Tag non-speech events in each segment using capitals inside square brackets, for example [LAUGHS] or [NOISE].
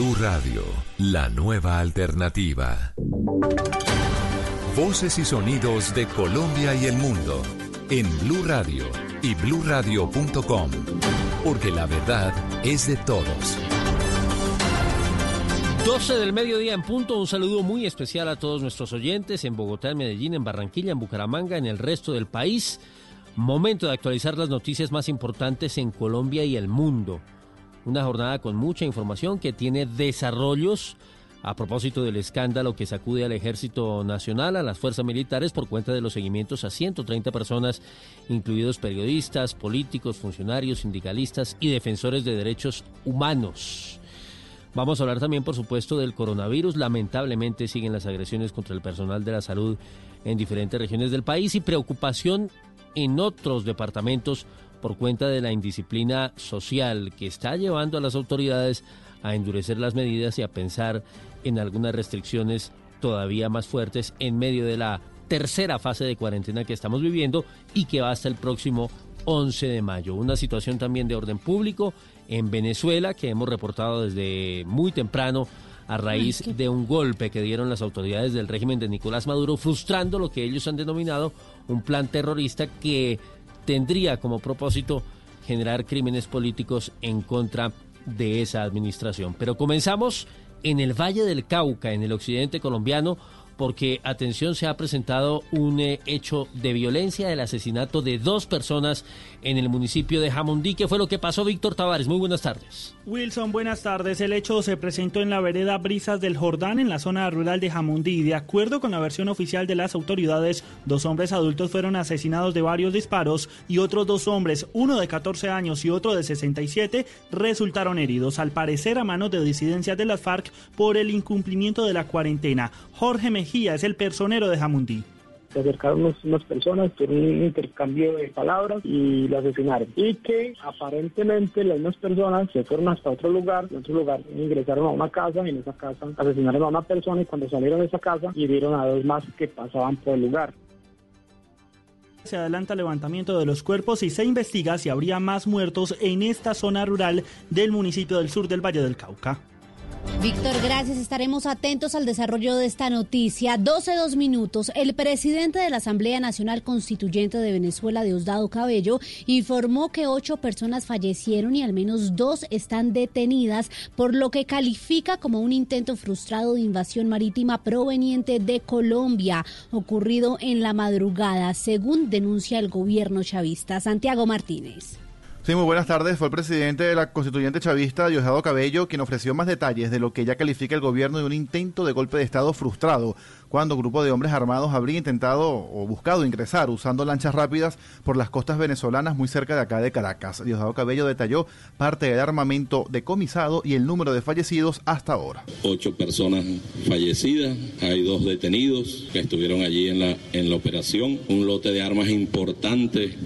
Blue Radio, la nueva alternativa. Voces y sonidos de Colombia y el mundo en Blue Radio y bluradio.com, porque la verdad es de todos. 12 del mediodía en punto, un saludo muy especial a todos nuestros oyentes en Bogotá, en Medellín, en Barranquilla, en Bucaramanga, en el resto del país. Momento de actualizar las noticias más importantes en Colombia y el mundo. Una jornada con mucha información que tiene desarrollos a propósito del escándalo que sacude al Ejército Nacional, a las fuerzas militares por cuenta de los seguimientos a 130 personas, incluidos periodistas, políticos, funcionarios, sindicalistas y defensores de derechos humanos. Vamos a hablar también, por supuesto, del coronavirus. Lamentablemente siguen las agresiones contra el personal de la salud en diferentes regiones del país y preocupación en otros departamentos por cuenta de la indisciplina social que está llevando a las autoridades a endurecer las medidas y a pensar en algunas restricciones todavía más fuertes en medio de la tercera fase de cuarentena que estamos viviendo y que va hasta el próximo 11 de mayo. Una situación también de orden público en Venezuela que hemos reportado desde muy temprano a raíz de un golpe que dieron las autoridades del régimen de Nicolás Maduro, frustrando lo que ellos han denominado un plan terrorista que tendría como propósito generar crímenes políticos en contra de esa administración. Pero comenzamos en el Valle del Cauca, en el occidente colombiano, porque, atención, se ha presentado un eh, hecho de violencia, el asesinato de dos personas en el municipio de Jamundí. ¿Qué fue lo que pasó, Víctor Tavares? Muy buenas tardes. Wilson, buenas tardes. El hecho se presentó en la vereda Brisas del Jordán, en la zona rural de Jamundí. De acuerdo con la versión oficial de las autoridades, dos hombres adultos fueron asesinados de varios disparos y otros dos hombres, uno de 14 años y otro de 67, resultaron heridos, al parecer a manos de disidencias de las FARC por el incumplimiento de la cuarentena. Jorge Mejía es el personero de Jamundí se acercaron unas, personas, tuvieron un intercambio de palabras y lo asesinaron. Y que aparentemente las mismas personas se fueron hasta otro lugar, en otro lugar ingresaron a una casa y en esa casa asesinaron a una persona y cuando salieron de esa casa hirieron a dos más que pasaban por el lugar. Se adelanta el levantamiento de los cuerpos y se investiga si habría más muertos en esta zona rural del municipio del sur del Valle del Cauca. Víctor, gracias. Estaremos atentos al desarrollo de esta noticia. 12 dos minutos. El presidente de la Asamblea Nacional Constituyente de Venezuela, Diosdado Cabello, informó que ocho personas fallecieron y al menos dos están detenidas por lo que califica como un intento frustrado de invasión marítima proveniente de Colombia, ocurrido en la madrugada, según denuncia el gobierno chavista. Santiago Martínez. Sí, muy buenas tardes. Fue el presidente de la constituyente chavista, Diosdado Cabello, quien ofreció más detalles de lo que ya califica el gobierno de un intento de golpe de Estado frustrado cuando grupo de hombres armados habría intentado o buscado ingresar usando lanchas rápidas por las costas venezolanas muy cerca de acá de Caracas. Diosdado Cabello detalló parte del armamento decomisado y el número de fallecidos hasta ahora. Ocho personas fallecidas, hay dos detenidos que estuvieron allí en la, en la operación. Un lote de armas importante,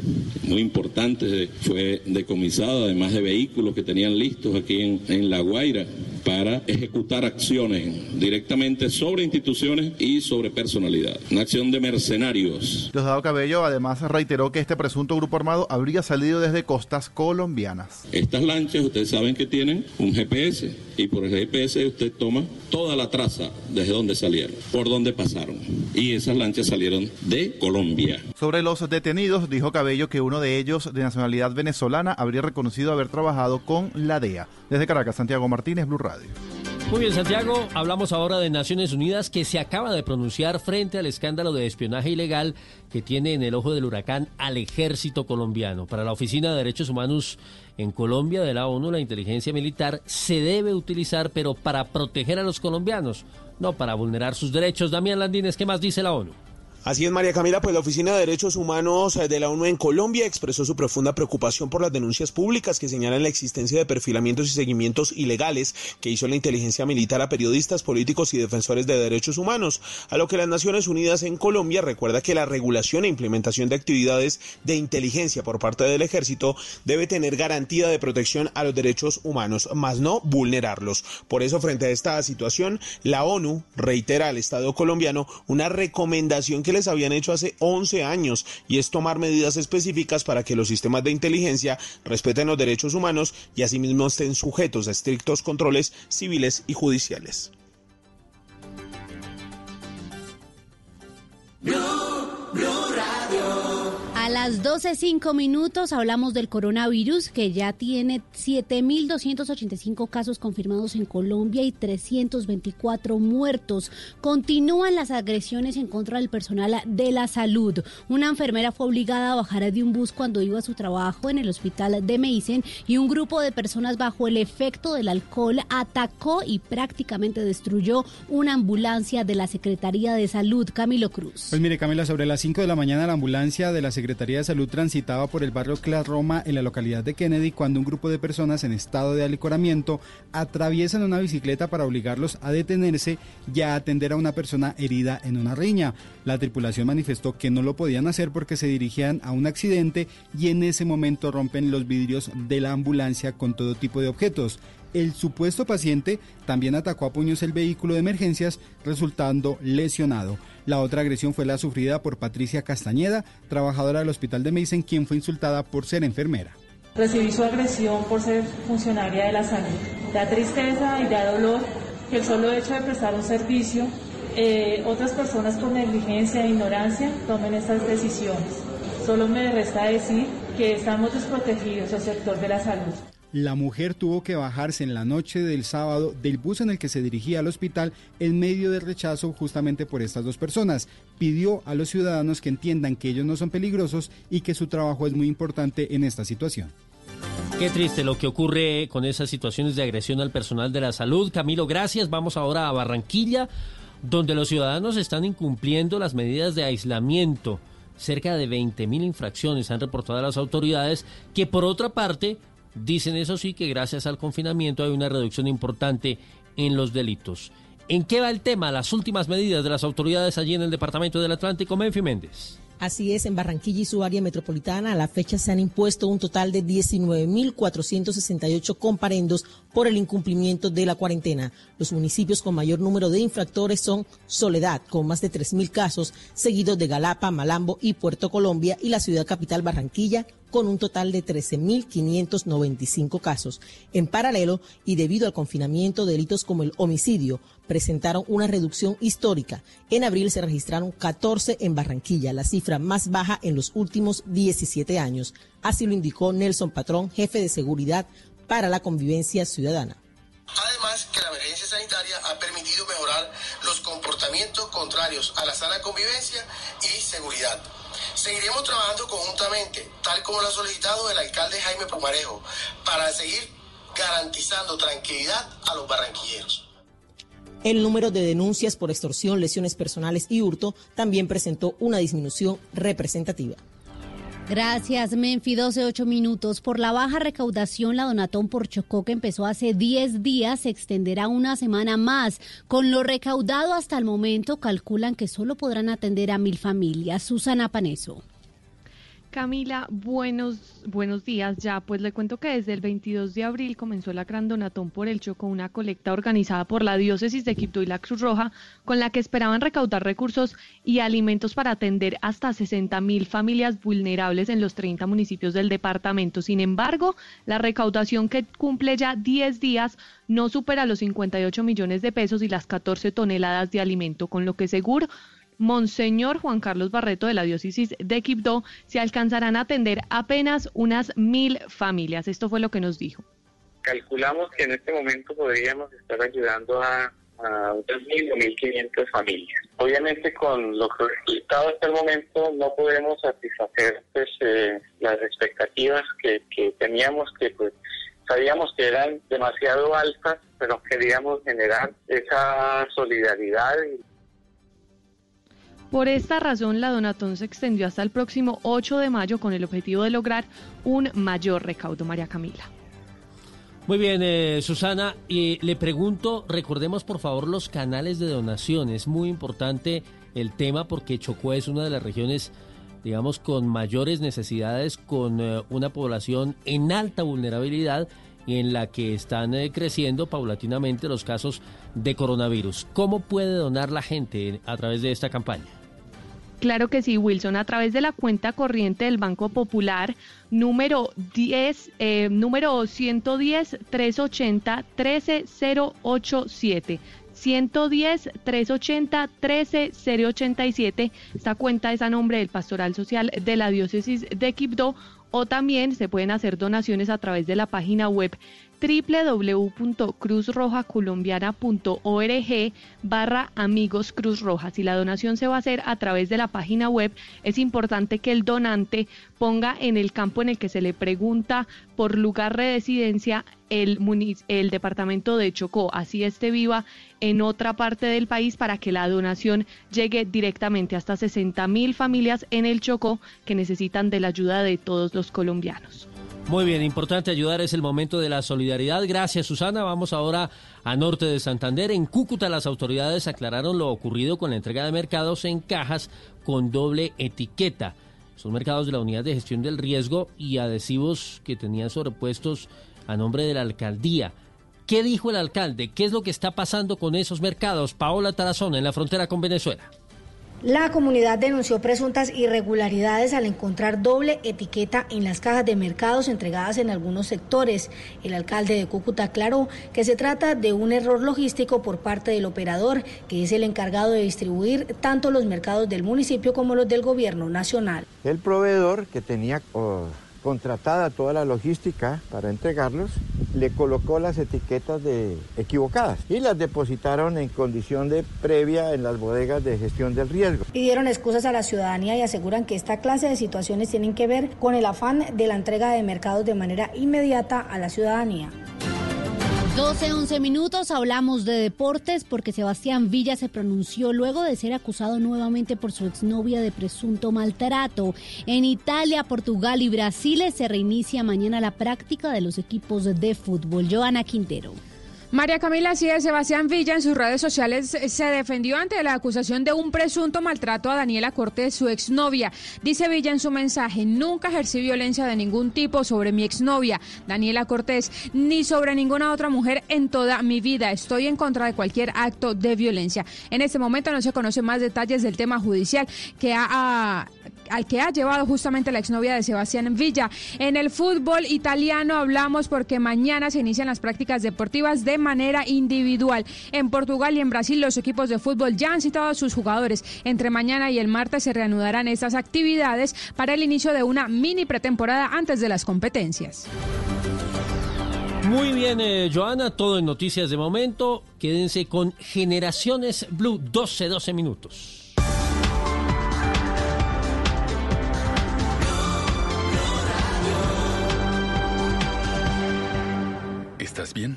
muy importante, fue decomisado, además de vehículos que tenían listos aquí en, en La Guaira para ejecutar acciones directamente sobre instituciones y sobre personalidad. Una acción de mercenarios. Diosdado Cabello además reiteró que este presunto grupo armado habría salido desde costas colombianas. Estas lanchas ustedes saben que tienen un GPS y por el GPS usted toma toda la traza desde donde salieron, por donde pasaron. Y esas lanchas salieron de Colombia. Sobre los detenidos, dijo Cabello que uno de ellos, de nacionalidad venezolana, habría reconocido haber trabajado con la DEA. Desde Caracas, Santiago Martínez, Blue Radio. Muy bien, Santiago, hablamos ahora de Naciones Unidas que se acaba de pronunciar frente al escándalo de espionaje ilegal que tiene en el ojo del huracán al ejército colombiano. Para la Oficina de Derechos Humanos en Colombia de la ONU, la inteligencia militar se debe utilizar, pero para proteger a los colombianos, no para vulnerar sus derechos. Damián Landines, ¿qué más dice la ONU? Así es, María Camila, pues la Oficina de Derechos Humanos de la ONU en Colombia expresó su profunda preocupación por las denuncias públicas que señalan la existencia de perfilamientos y seguimientos ilegales que hizo la inteligencia militar a periodistas, políticos y defensores de derechos humanos, a lo que las Naciones Unidas en Colombia recuerda que la regulación e implementación de actividades de inteligencia por parte del ejército debe tener garantía de protección a los derechos humanos, más no vulnerarlos. Por eso, frente a esta situación, la ONU reitera al Estado colombiano una recomendación que les habían hecho hace 11 años y es tomar medidas específicas para que los sistemas de inteligencia respeten los derechos humanos y asimismo estén sujetos a estrictos controles civiles y judiciales. A las 12.05 minutos hablamos del coronavirus que ya tiene 7.285 casos confirmados en Colombia y 324 muertos. Continúan las agresiones en contra del personal de la salud. Una enfermera fue obligada a bajar de un bus cuando iba a su trabajo en el hospital de Meisen y un grupo de personas bajo el efecto del alcohol atacó y prácticamente destruyó una ambulancia de la Secretaría de Salud. Camilo Cruz. Pues mire, Camila, sobre las 5 de la mañana la ambulancia de la Secretaría Secretaría de Salud transitaba por el barrio Clas Roma en la localidad de Kennedy cuando un grupo de personas en estado de alicoramiento atraviesan una bicicleta para obligarlos a detenerse y a atender a una persona herida en una riña. La tripulación manifestó que no lo podían hacer porque se dirigían a un accidente y en ese momento rompen los vidrios de la ambulancia con todo tipo de objetos. El supuesto paciente también atacó a puños el vehículo de emergencias, resultando lesionado. La otra agresión fue la sufrida por Patricia Castañeda, trabajadora del Hospital de Meisen, quien fue insultada por ser enfermera. Recibí su agresión por ser funcionaria de la salud. Da tristeza y da dolor que el solo hecho de prestar un servicio, eh, otras personas por negligencia e ignorancia tomen estas decisiones. Solo me resta decir que estamos desprotegidos el sector de la salud la mujer tuvo que bajarse en la noche del sábado del bus en el que se dirigía al hospital en medio del rechazo justamente por estas dos personas. Pidió a los ciudadanos que entiendan que ellos no son peligrosos y que su trabajo es muy importante en esta situación. Qué triste lo que ocurre con esas situaciones de agresión al personal de la salud. Camilo, gracias. Vamos ahora a Barranquilla, donde los ciudadanos están incumpliendo las medidas de aislamiento. Cerca de 20.000 infracciones han reportado a las autoridades que por otra parte Dicen eso sí que gracias al confinamiento hay una reducción importante en los delitos. ¿En qué va el tema? Las últimas medidas de las autoridades allí en el Departamento del Atlántico, Menfi Méndez. Así es, en Barranquilla y su área metropolitana a la fecha se han impuesto un total de 19.468 comparendos por el incumplimiento de la cuarentena. Los municipios con mayor número de infractores son Soledad, con más de 3.000 casos, seguidos de Galapa, Malambo y Puerto Colombia, y la ciudad capital Barranquilla, con un total de 13.595 casos. En paralelo, y debido al confinamiento, delitos como el homicidio presentaron una reducción histórica. En abril se registraron 14 en Barranquilla, la cifra más baja en los últimos 17 años. Así lo indicó Nelson Patrón, jefe de seguridad para la convivencia ciudadana. Además, que la emergencia sanitaria ha permitido mejorar los comportamientos contrarios a la sana convivencia y seguridad. Seguiremos trabajando conjuntamente, tal como lo ha solicitado el alcalde Jaime Pumarejo, para seguir garantizando tranquilidad a los barranquilleros. El número de denuncias por extorsión, lesiones personales y hurto también presentó una disminución representativa. Gracias, Menfi. 12, 8 minutos. Por la baja recaudación, la Donatón por Chocó, que empezó hace 10 días, se extenderá una semana más. Con lo recaudado hasta el momento, calculan que solo podrán atender a mil familias. Susana Paneso. Camila, buenos, buenos días. Ya, pues le cuento que desde el 22 de abril comenzó la Gran Donatón por el Choco, una colecta organizada por la Diócesis de Quibdó y la Cruz Roja, con la que esperaban recaudar recursos y alimentos para atender hasta 60 mil familias vulnerables en los 30 municipios del departamento. Sin embargo, la recaudación que cumple ya 10 días no supera los 58 millones de pesos y las 14 toneladas de alimento, con lo que seguro Monseñor Juan Carlos Barreto de la diócesis de Quibdó, se alcanzarán a atender apenas unas mil familias. Esto fue lo que nos dijo. Calculamos que en este momento podríamos estar ayudando a, a unas mil o mil quinientas familias. Obviamente con lo que resultado hasta el momento no podemos satisfacer pues, eh, las expectativas que, que teníamos que pues sabíamos que eran demasiado altas, pero queríamos generar esa solidaridad y por esta razón, la donatón se extendió hasta el próximo 8 de mayo con el objetivo de lograr un mayor recaudo, María Camila. Muy bien, eh, Susana, y le pregunto, recordemos por favor los canales de donación. Es muy importante el tema porque Chocó es una de las regiones, digamos, con mayores necesidades, con eh, una población en alta vulnerabilidad y en la que están eh, creciendo paulatinamente los casos de coronavirus. ¿Cómo puede donar la gente a través de esta campaña? Claro que sí, Wilson, a través de la cuenta corriente del Banco Popular, número 10, eh, número 110 380 13087. 110 380 13087. Esta cuenta es a nombre del Pastoral Social de la Diócesis de Quibdó o también se pueden hacer donaciones a través de la página web www.cruzrojacolombiana.org barra amigos Cruz Roja. Si la donación se va a hacer a través de la página web, es importante que el donante ponga en el campo en el que se le pregunta por lugar de residencia el, el departamento de Chocó, así esté viva en otra parte del país para que la donación llegue directamente hasta 60 mil familias en el Chocó que necesitan de la ayuda de todos los colombianos. Muy bien, importante ayudar, es el momento de la solidaridad. Gracias, Susana. Vamos ahora a norte de Santander. En Cúcuta las autoridades aclararon lo ocurrido con la entrega de mercados en cajas con doble etiqueta. Son mercados de la Unidad de Gestión del Riesgo y adhesivos que tenían sobrepuestos a nombre de la alcaldía. ¿Qué dijo el alcalde? ¿Qué es lo que está pasando con esos mercados? Paola Tarazón, en la frontera con Venezuela. La comunidad denunció presuntas irregularidades al encontrar doble etiqueta en las cajas de mercados entregadas en algunos sectores. El alcalde de Cúcuta aclaró que se trata de un error logístico por parte del operador, que es el encargado de distribuir tanto los mercados del municipio como los del gobierno nacional. El proveedor que tenía oh, contratada toda la logística para entregarlos, le colocó las etiquetas de equivocadas y las depositaron en condición de previa en las bodegas de gestión del riesgo. Pidieron excusas a la ciudadanía y aseguran que esta clase de situaciones tienen que ver con el afán de la entrega de mercados de manera inmediata a la ciudadanía. 12, 11 minutos, hablamos de deportes porque Sebastián Villa se pronunció luego de ser acusado nuevamente por su exnovia de presunto maltrato. En Italia, Portugal y Brasil se reinicia mañana la práctica de los equipos de fútbol. Joana Quintero. María Camila así Sebastián Villa en sus redes sociales se defendió ante la acusación de un presunto maltrato a Daniela Cortés, su exnovia. Dice Villa en su mensaje, nunca ejercí violencia de ningún tipo sobre mi exnovia, Daniela Cortés, ni sobre ninguna otra mujer en toda mi vida. Estoy en contra de cualquier acto de violencia. En este momento no se conocen más detalles del tema judicial que ha, al que ha llevado justamente la exnovia de Sebastián Villa. En el fútbol italiano hablamos porque mañana se inician las prácticas deportivas de manera individual. En Portugal y en Brasil los equipos de fútbol ya han citado a sus jugadores. Entre mañana y el martes se reanudarán estas actividades para el inicio de una mini pretemporada antes de las competencias. Muy bien, eh, Joana, todo en noticias de momento. Quédense con Generaciones Blue, 12, 12 minutos. ¿Estás bien?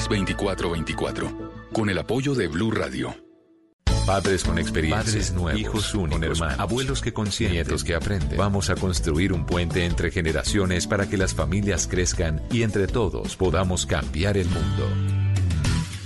320-616-2424 con el apoyo de Blue Radio. Padres con experiencia, Padres nuevos, hijos únicos, hermanos, abuelos que consienten, nietos que aprenden. Vamos a construir un puente entre generaciones para que las familias crezcan y entre todos podamos cambiar el mundo.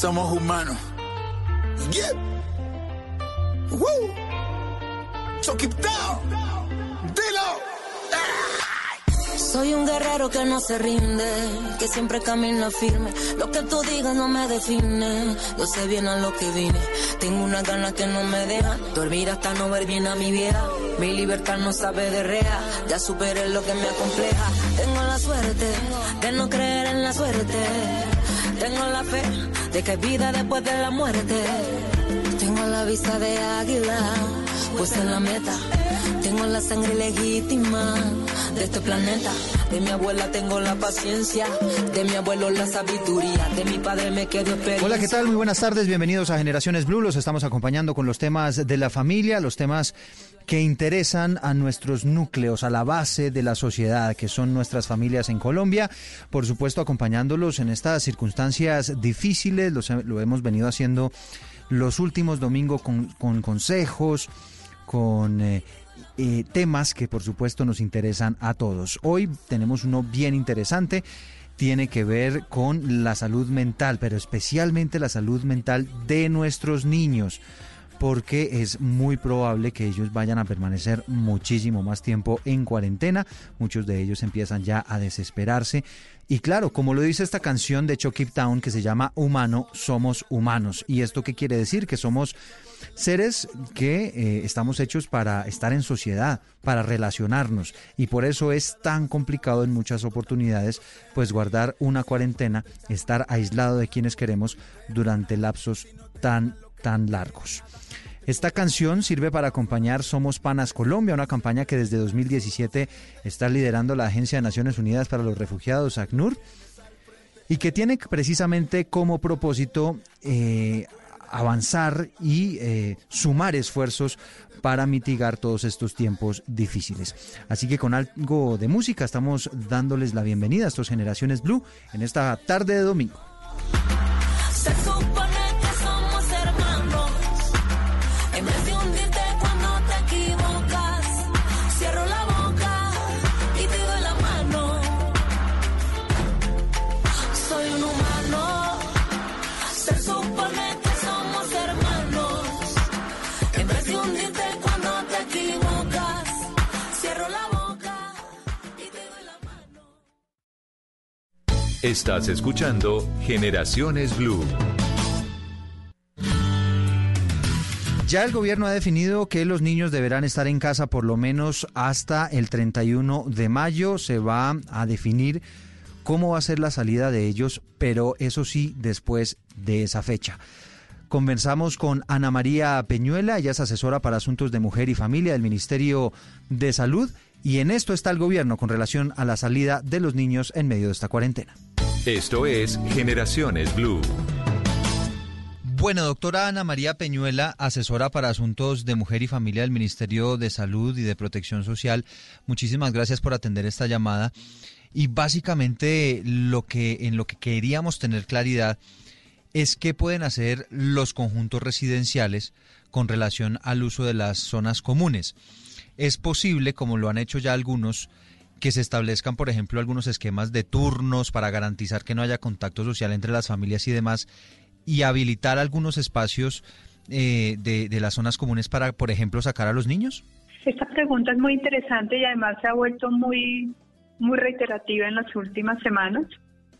Somos humanos. Yeah. Down. Dilo. Soy un guerrero que no se rinde, que siempre camina firme. Lo que tú digas no me define, yo sé bien a lo que vine. Tengo una gana que no me deja dormir hasta no ver bien a mi vieja. Mi libertad no sabe de rea, ya superé lo que me acompleja. Tengo la suerte de no creer en la suerte. Tengo la fe de que hay vida después de la muerte. Tengo la vista de águila, pues en la meta. Tengo la sangre legítima de este planeta. De mi abuela tengo la paciencia, de mi abuelo la sabiduría, de mi padre me quedo experiencia. Hola, ¿qué tal? Muy buenas tardes, bienvenidos a Generaciones Blue. Los estamos acompañando con los temas de la familia, los temas que interesan a nuestros núcleos, a la base de la sociedad, que son nuestras familias en Colombia. Por supuesto, acompañándolos en estas circunstancias difíciles, lo hemos venido haciendo los últimos domingos con, consejos, con eh, eh, temas que por supuesto nos interesan a todos. Hoy tenemos uno bien interesante tiene que ver con la salud mental, pero especialmente la salud mental de nuestros niños porque es muy probable que ellos vayan a permanecer muchísimo más tiempo en cuarentena. Muchos de ellos empiezan ya a desesperarse. Y claro, como lo dice esta canción de Chucky Town que se llama Humano, somos humanos. ¿Y esto qué quiere decir? Que somos seres que eh, estamos hechos para estar en sociedad, para relacionarnos. Y por eso es tan complicado en muchas oportunidades, pues guardar una cuarentena, estar aislado de quienes queremos durante lapsos tan, tan largos. Esta canción sirve para acompañar Somos Panas Colombia, una campaña que desde 2017 está liderando la Agencia de Naciones Unidas para los Refugiados, ACNUR, y que tiene precisamente como propósito eh, avanzar y eh, sumar esfuerzos para mitigar todos estos tiempos difíciles. Así que con algo de música estamos dándoles la bienvenida a estas generaciones Blue en esta tarde de domingo. Estás escuchando Generaciones Blue. Ya el gobierno ha definido que los niños deberán estar en casa por lo menos hasta el 31 de mayo. Se va a definir cómo va a ser la salida de ellos, pero eso sí, después de esa fecha. Conversamos con Ana María Peñuela, ella es asesora para asuntos de mujer y familia del Ministerio de Salud y en esto está el gobierno con relación a la salida de los niños en medio de esta cuarentena. Esto es Generaciones Blue. Bueno, doctora Ana María Peñuela, asesora para asuntos de mujer y familia del Ministerio de Salud y de Protección Social, muchísimas gracias por atender esta llamada. Y básicamente lo que en lo que queríamos tener claridad es qué pueden hacer los conjuntos residenciales con relación al uso de las zonas comunes es posible, como lo han hecho ya algunos, que se establezcan, por ejemplo, algunos esquemas de turnos para garantizar que no haya contacto social entre las familias y demás, y habilitar algunos espacios eh, de, las zonas comunes para, por ejemplo, sacar a los niños? Esta pregunta es muy interesante y además se ha vuelto muy, muy reiterativa en las últimas semanas.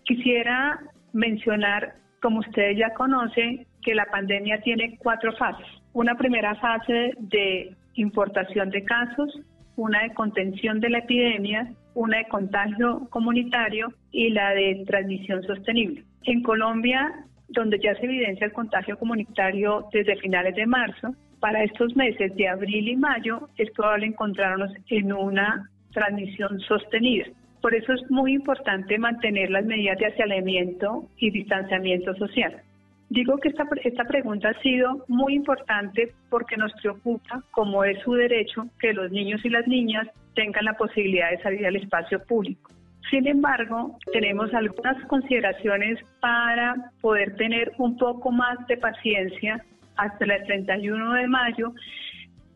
Quisiera mencionar, como ustedes ya conocen, que la pandemia tiene cuatro fases. Una primera fase de importación de casos, una de contención de la epidemia, una de contagio comunitario y la de transmisión sostenible. En Colombia, donde ya se evidencia el contagio comunitario desde finales de marzo, para estos meses de abril y mayo es probable encontrarnos en una transmisión sostenida. Por eso es muy importante mantener las medidas de aislamiento y distanciamiento social. Digo que esta, esta pregunta ha sido muy importante porque nos preocupa, como es su derecho, que los niños y las niñas tengan la posibilidad de salir al espacio público. Sin embargo, tenemos algunas consideraciones para poder tener un poco más de paciencia hasta el 31 de mayo,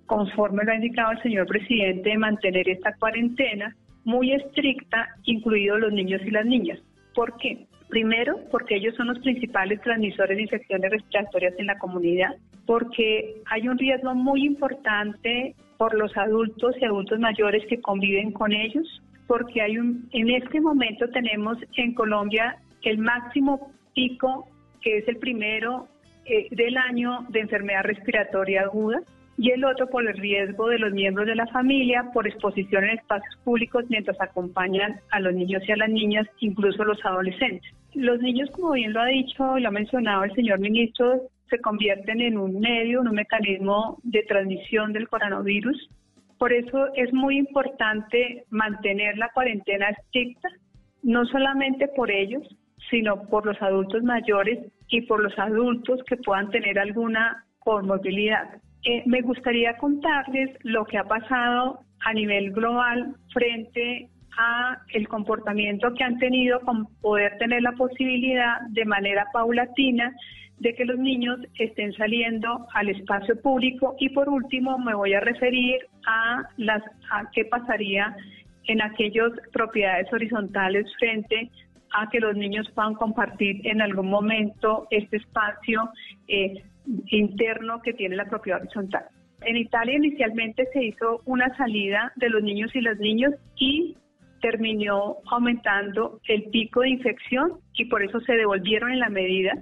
conforme lo ha indicado el señor presidente, de mantener esta cuarentena muy estricta, incluidos los niños y las niñas. ¿Por qué? Primero, porque ellos son los principales transmisores de infecciones respiratorias en la comunidad, porque hay un riesgo muy importante por los adultos y adultos mayores que conviven con ellos, porque hay un, en este momento tenemos en Colombia el máximo pico, que es el primero eh, del año de enfermedad respiratoria aguda, y el otro por el riesgo de los miembros de la familia por exposición en espacios públicos mientras acompañan a los niños y a las niñas, incluso los adolescentes. Los niños, como bien lo ha dicho y lo ha mencionado el señor ministro, se convierten en un medio, en un mecanismo de transmisión del coronavirus. Por eso es muy importante mantener la cuarentena estricta, no solamente por ellos, sino por los adultos mayores y por los adultos que puedan tener alguna comorbilidad. Eh, me gustaría contarles lo que ha pasado a nivel global frente a el comportamiento que han tenido con poder tener la posibilidad de manera paulatina de que los niños estén saliendo al espacio público. Y por último me voy a referir a las a qué pasaría en aquellas propiedades horizontales frente a que los niños puedan compartir en algún momento este espacio eh, interno que tiene la propiedad horizontal. En Italia inicialmente se hizo una salida de los niños y las niñas y terminó aumentando el pico de infección y por eso se devolvieron en la medida.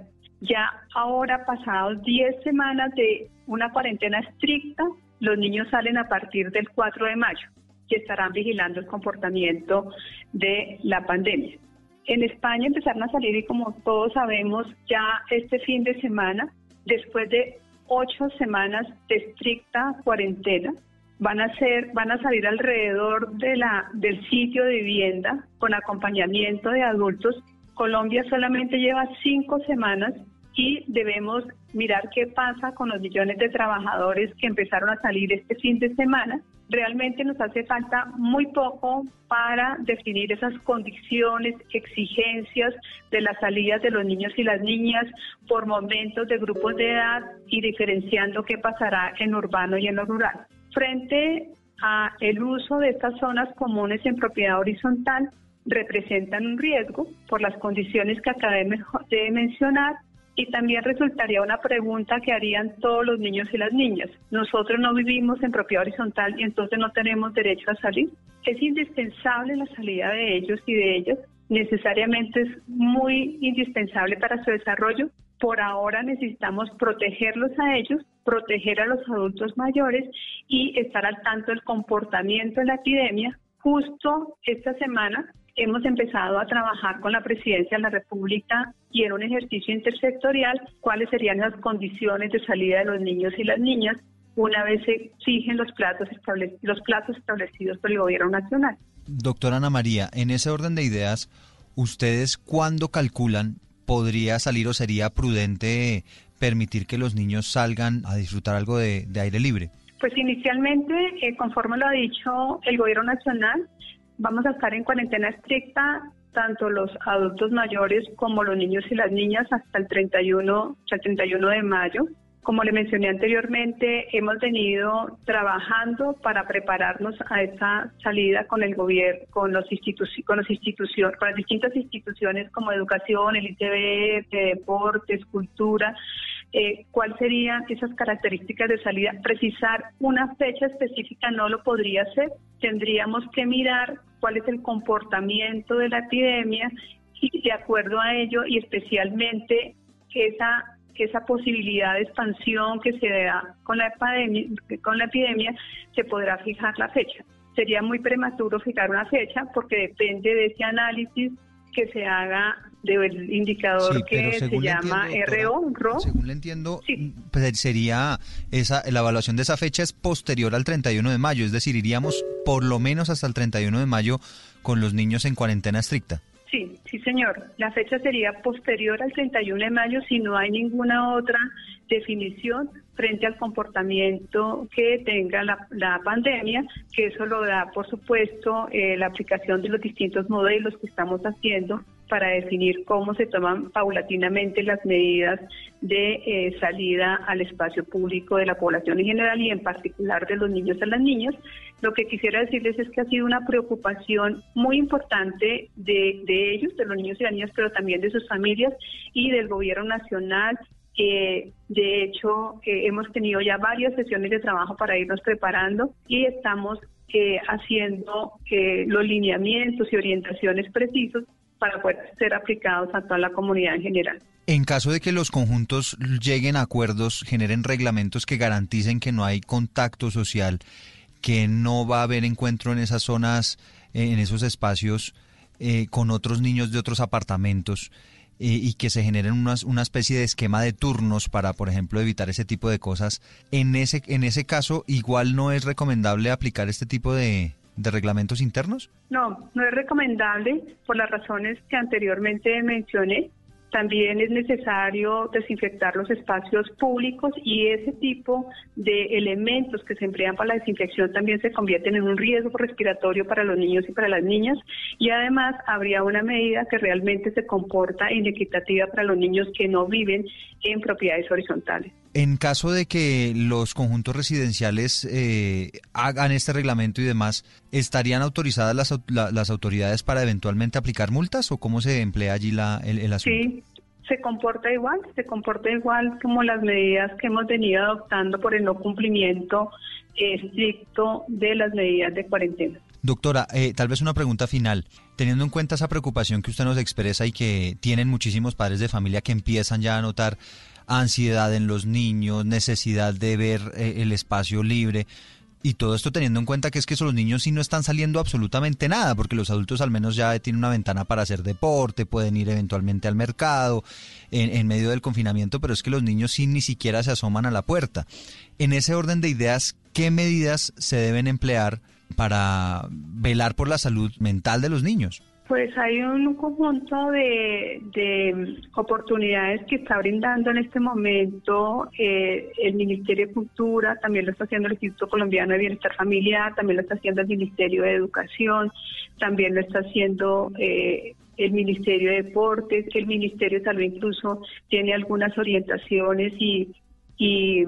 Ya ahora, pasados 10 semanas de una cuarentena estricta, los niños salen a partir del 4 de mayo y estarán vigilando el comportamiento de la pandemia. En España empezaron a salir y como todos sabemos, ya este fin de semana, después de ocho semanas de estricta cuarentena, van a ser, van a salir alrededor de la, del sitio de vivienda con acompañamiento de adultos. Colombia solamente lleva cinco semanas y debemos mirar qué pasa con los millones de trabajadores que empezaron a salir este fin de semana. Realmente nos hace falta muy poco para definir esas condiciones, exigencias de las salidas de los niños y las niñas por momentos de grupos de edad y diferenciando qué pasará en urbano y en lo rural. Frente a el uso de estas zonas comunes en propiedad horizontal, representan un riesgo por las condiciones que acabé de mencionar y también resultaría una pregunta que harían todos los niños y las niñas. Nosotros no vivimos en propiedad horizontal y entonces no tenemos derecho a salir. Es indispensable la salida de ellos y de ellas. Necesariamente es muy indispensable para su desarrollo. Por ahora necesitamos protegerlos a ellos proteger a los adultos mayores y estar al tanto del comportamiento de la epidemia. Justo esta semana hemos empezado a trabajar con la Presidencia de la República y en un ejercicio intersectorial cuáles serían las condiciones de salida de los niños y las niñas una vez se exigen los plazos, los plazos establecidos por el Gobierno Nacional. Doctora Ana María, en ese orden de ideas, ¿ustedes cuándo calculan podría salir o sería prudente permitir que los niños salgan a disfrutar algo de, aire libre? Pues inicialmente, eh, conforme lo ha dicho el gobierno nacional, vamos a estar en cuarentena estricta tanto los adultos mayores como los niños y las niñas hasta el 31, el 31 de mayo. Como le mencioné anteriormente, hemos venido trabajando para prepararnos a esa salida con el gobierno, con los con los instituciones, con las distintas instituciones como educación, el ITB, deportes, cultura, eh, cuáles serían esas características de salida. Precisar una fecha específica no lo podría hacer. Tendríamos que mirar cuál es el comportamiento de la epidemia y de acuerdo a ello y especialmente esa esa posibilidad de expansión que se da con la epidemia, con la epidemia se podrá fijar la fecha. Sería muy prematuro fijar una fecha porque depende de ese análisis que se haga del indicador que se llama RO, Según le entiendo, pues, sería esa la evaluación de esa fecha es posterior al 31 de mayo, es decir, iríamos por lo menos hasta el 31 de mayo con los niños en cuarentena estricta. Sí, sí, señor. La fecha sería posterior al 31 de mayo si no hay ninguna otra definición frente al comportamiento que tenga la, pandemia, que eso lo da, por supuesto, eh, la aplicación de los distintos modelos que estamos haciendo para definir cómo se toman paulatinamente las medidas de eh, salida al espacio público de la población en general y en particular de los niños y las niñas. Lo que quisiera decirles es que ha sido una preocupación muy importante de ellos, de los niños y las niñas, pero también de sus familias y del gobierno nacional de hecho, eh, hemos tenido ya varias sesiones de trabajo para irnos preparando y estamos eh, haciendo eh, los lineamientos y orientaciones precisos para poder ser aplicados a toda la comunidad en general. En caso de que los conjuntos lleguen a acuerdos, generen reglamentos que garanticen que no hay contacto social, que no va a haber encuentro en esas zonas, en esos espacios, eh, con otros niños de otros apartamentos, y que se generen unas, una especie de esquema de turnos para, por ejemplo, evitar ese tipo de cosas. En ese, en ese caso, igual no es recomendable aplicar este tipo de, de reglamentos internos? No, no es recomendable por las razones que anteriormente mencioné. También es necesario desinfectar los espacios públicos y ese tipo de elementos que se emplean para la desinfección también se convierten en un riesgo respiratorio para los niños y para las niñas. Y además habría una medida que realmente se comporta inequitativa para los niños que no viven en propiedades horizontales. En caso de que los conjuntos residenciales eh, hagan este reglamento y demás, ¿estarían autorizadas las, las, autoridades para eventualmente aplicar multas o cómo se emplea allí la, el, el asunto? Sí, se comporta igual, se comporta igual como las medidas que hemos venido adoptando por el no cumplimiento estricto de las medidas de cuarentena. Doctora, eh, tal vez una pregunta final. Teniendo en cuenta esa preocupación que usted nos expresa y que tienen muchísimos padres de familia que empiezan ya a notar ansiedad en los niños, necesidad de ver eh, el espacio libre. Y todo esto teniendo en cuenta que es que los niños sí no están saliendo absolutamente nada, porque los adultos al menos ya tienen una ventana para hacer deporte, pueden ir eventualmente al mercado en, en, medio del confinamiento, pero es que los niños sí ni siquiera se asoman a la puerta. En ese orden de ideas, ¿qué medidas se deben emplear para velar por la salud mental de los niños? Pues hay un conjunto de, oportunidades que está brindando en este momento eh, el Ministerio de Cultura, también lo está haciendo el Instituto Colombiano de Bienestar Familiar, también lo está haciendo el Ministerio de Educación, también lo está haciendo eh, el Ministerio de Deportes, el Ministerio de Salud incluso tiene algunas orientaciones y, y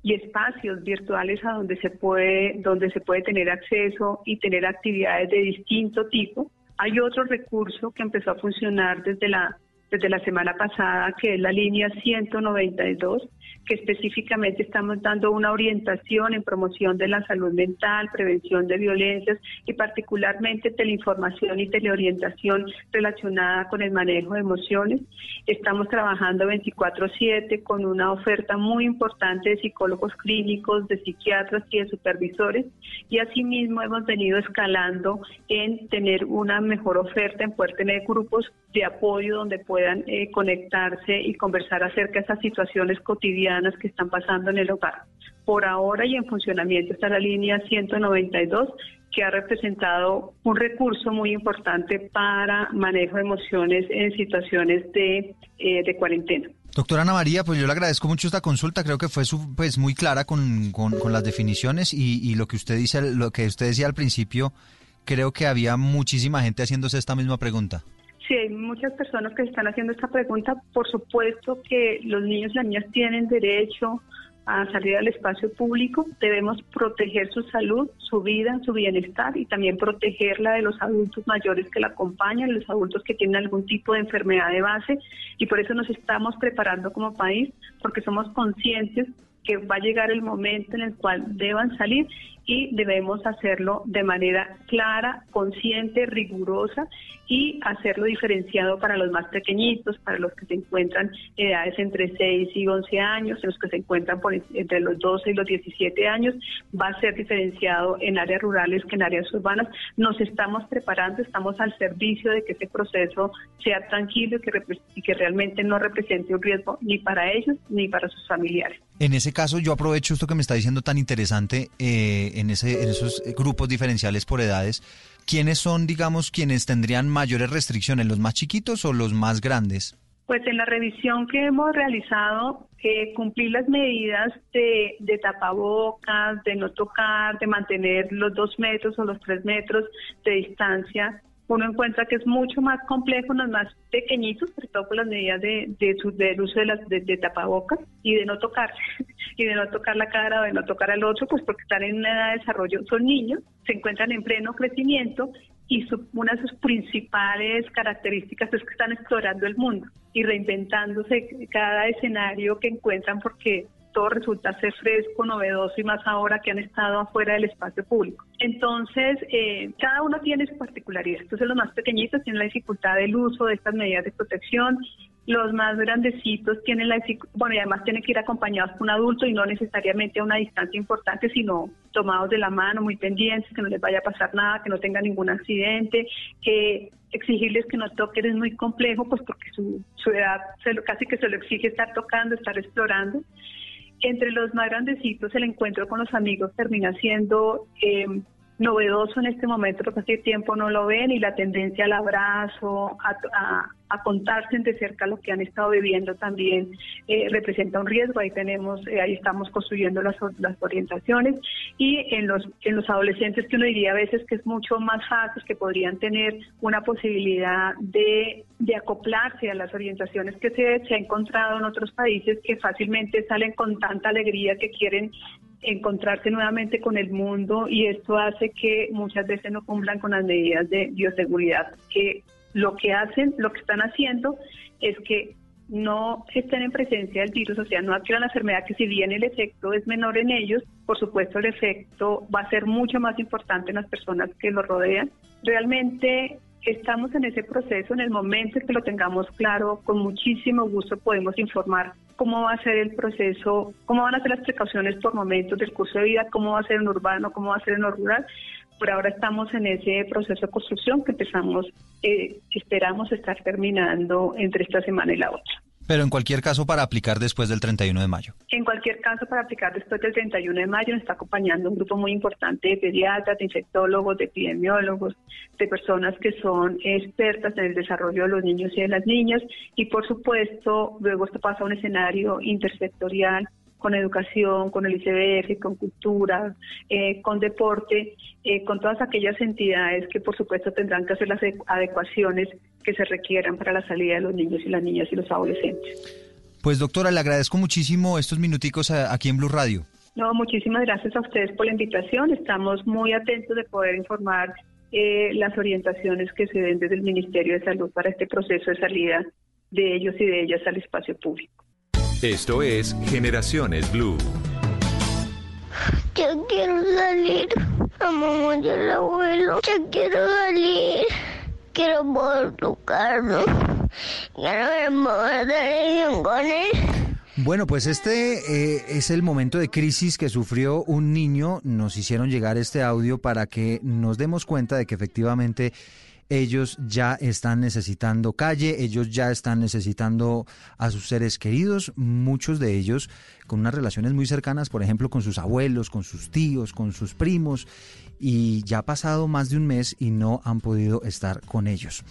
y espacios virtuales a donde se puede donde se puede tener acceso y tener actividades de distinto tipo hay otro recurso que empezó a funcionar desde la, desde la semana pasada, que es la línea 192, que específicamente estamos dando una orientación en promoción de la salud mental, prevención de violencias y particularmente teleinformación y teleorientación relacionada con el manejo de emociones. Estamos trabajando 24/7 con una oferta muy importante de psicólogos clínicos, de psiquiatras y de supervisores y asimismo hemos venido escalando en tener una mejor oferta, en poder tener grupos de apoyo donde puedan eh, conectarse y conversar acerca de esas situaciones cotidianas que están pasando en el hogar. Por ahora y en funcionamiento está la línea 192 que ha representado un recurso muy importante para manejo de emociones en situaciones de, eh, de cuarentena. Doctora Ana María, pues yo le agradezco mucho esta consulta, creo que fue pues muy clara con, con, las definiciones y, y, lo que usted dice, lo que usted decía al principio, creo que había muchísima gente haciéndose esta misma pregunta. Sí, hay muchas personas que están haciendo esta pregunta. Por supuesto que los niños y las niñas tienen derecho a salir al espacio público. Debemos proteger su salud, su vida, su bienestar y también protegerla de los adultos mayores que la acompañan, los adultos que tienen algún tipo de enfermedad de base. Y por eso nos estamos preparando como país, porque somos conscientes que va a llegar el momento en el cual deban salir y debemos hacerlo de manera clara, consciente, rigurosa y hacerlo diferenciado para los más pequeñitos, para los que se encuentran en edades entre 6 y 11 años, en los que se encuentran por entre los 12 y los 17 años, va a ser diferenciado en áreas rurales que en áreas urbanas. Nos estamos preparando, estamos al servicio de que ese proceso sea tranquilo y que, y que realmente no represente un riesgo ni para ellos ni para sus familiares. En ese caso, yo aprovecho esto que me está diciendo tan interesante eh, en, ese, en esos grupos diferenciales por edades. ¿Quiénes son, digamos, quienes tendrían mayores restricciones, los más chiquitos o los más grandes? Pues en la revisión que hemos realizado, eh, cumplir las medidas de, de, tapabocas, de no tocar, de mantener los dos metros o los tres metros de distancia, uno encuentra que es mucho más complejo en los más pequeñitos, sobre todo con las medidas de, de su, del uso de, las, de, tapabocas y de no tocar, [LAUGHS] y de no tocar la cara o de no tocar al otro, pues porque están en una edad de desarrollo, son niños, se encuentran en pleno crecimiento y una de sus principales características es que están explorando el mundo y reinventándose cada escenario que encuentran porque todo resulta ser fresco, novedoso y más ahora que han estado afuera del espacio público. Entonces, eh, cada uno tiene su particularidad. Entonces, los más pequeñitos tienen la dificultad del uso de estas medidas de protección Los más grandecitos tienen la bueno y además tienen que ir acompañados por un adulto y no necesariamente a una distancia importante, sino tomados de la mano, muy pendientes, que no les vaya a pasar nada, que no tengan ningún accidente, que exigirles que no toquen es muy complejo, pues porque su, su edad se lo, casi que se lo exige estar tocando, estar explorando. Entre los más grandecitos el encuentro con los amigos termina siendo eh, novedoso en este momento porque hace tiempo no lo ven y la tendencia al abrazo, a, a, contarse de cerca lo que han estado viviendo también eh, representa un riesgo. Ahí tenemos, eh, ahí estamos construyendo las, las orientaciones y en los, en los adolescentes que uno diría a veces que es mucho más fácil, que podrían tener una posibilidad de, de acoplarse a las orientaciones que se, se ha encontrado en otros países que fácilmente salen con tanta alegría que quieren encontrarse nuevamente con el mundo y esto hace que muchas veces no cumplan con las medidas de bioseguridad, que lo que hacen, lo que están haciendo es que no estén en presencia del virus, o sea, no adquieran la enfermedad, que si bien el efecto es menor en ellos, por supuesto el efecto va a ser mucho más importante en las personas que lo rodean. Realmente estamos en ese proceso, en el momento en que lo tengamos claro, con muchísimo gusto podemos informar cómo va a ser el proceso, cómo van a ser las precauciones por momentos del curso de vida, cómo va a ser en urbano, cómo va a ser en lo rural. Por ahora estamos en ese proceso de construcción que empezamos, eh, esperamos estar terminando entre esta semana y la otra. Pero en cualquier caso para aplicar después del 31 de mayo. En cualquier caso para aplicar después del 31 de mayo nos está acompañando un grupo muy importante de pediatras, de infectólogos, de epidemiólogos, de personas que son expertas en el desarrollo de los niños y de las niñas y por supuesto luego esto pasa a un escenario intersectorial con educación, con el ICBF, con cultura, eh, con deporte, eh, con todas aquellas entidades que por supuesto tendrán que hacer las adecuaciones que se requieran para la salida de los niños y las niñas y los adolescentes. Pues doctora, le agradezco muchísimo estos minuticos aquí en Blue Radio. No, muchísimas gracias a ustedes por la invitación. Estamos muy atentos de poder informar eh, las orientaciones que se den desde el Ministerio de Salud para este proceso de salida de ellos y de ellas al espacio público. Esto es Generaciones Blue. Yo quiero salir a mamá y al abuelo. Yo quiero salir. Quiero tocarlo. Quiero con él. Bueno, pues este eh, es el momento de crisis que sufrió un niño. Nos hicieron llegar este audio para que nos demos cuenta de que efectivamente ellos ya están necesitando calle, ellos ya están necesitando a sus seres queridos, muchos de ellos con unas relaciones muy cercanas, por ejemplo, con sus abuelos, con sus tíos, con sus primos, y ya ha pasado más de un mes y no han podido estar con ellos.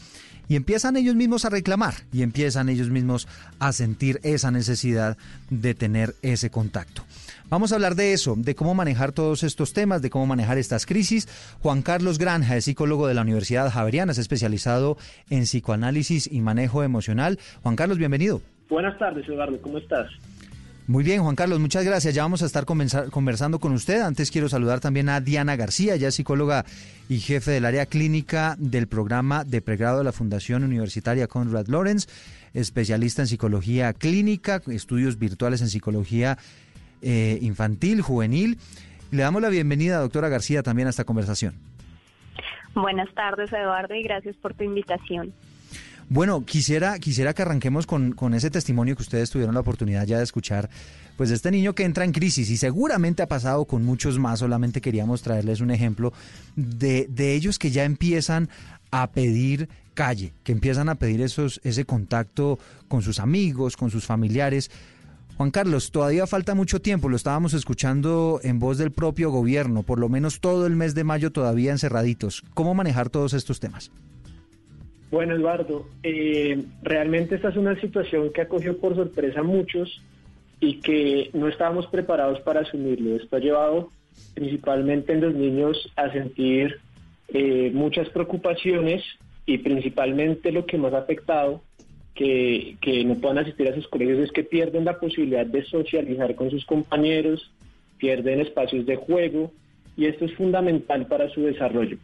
Y empiezan ellos mismos a reclamar y empiezan ellos mismos a sentir esa necesidad de tener ese contacto. Vamos a hablar de eso, de cómo manejar todos estos temas, de cómo manejar estas crisis. Juan Carlos Granja es psicólogo de la Universidad Javeriana, es especializado en psicoanálisis y manejo emocional. Juan Carlos, bienvenido. Buenas tardes, Eduardo, ¿cómo estás? Muy bien, Juan Carlos, muchas gracias. Ya vamos a estar conversando con usted. Antes quiero saludar también a Diana García, ya psicóloga y jefe del área clínica del programa de pregrado de la Fundación Universitaria Conrad Lawrence, especialista en psicología clínica, estudios virtuales en psicología eh, infantil, juvenil. Le damos la bienvenida, doctora García, también a esta conversación. Buenas tardes, Eduardo, y gracias por tu invitación. Bueno, quisiera, quisiera que arranquemos con, con, ese testimonio que ustedes tuvieron la oportunidad ya de escuchar, pues este niño que entra en crisis y seguramente ha pasado con muchos más, solamente queríamos traerles un ejemplo de, de ellos que ya empiezan a pedir calle, que empiezan a pedir esos, ese contacto con sus amigos, con sus familiares, Juan Carlos, todavía falta mucho tiempo, lo estábamos escuchando en voz del propio gobierno, por lo menos todo el mes de mayo todavía encerraditos. ¿Cómo manejar todos estos temas? Bueno, Eduardo, eh, realmente esta es una situación que acogió por sorpresa a muchos y que no estábamos preparados para asumirlo. Esto ha llevado principalmente en los niños a sentir eh, muchas preocupaciones y principalmente lo que más ha afectado que, no puedan asistir a sus colegios es que pierden la posibilidad de socializar con sus compañeros, pierden espacios de juego y esto es fundamental para su desarrollo.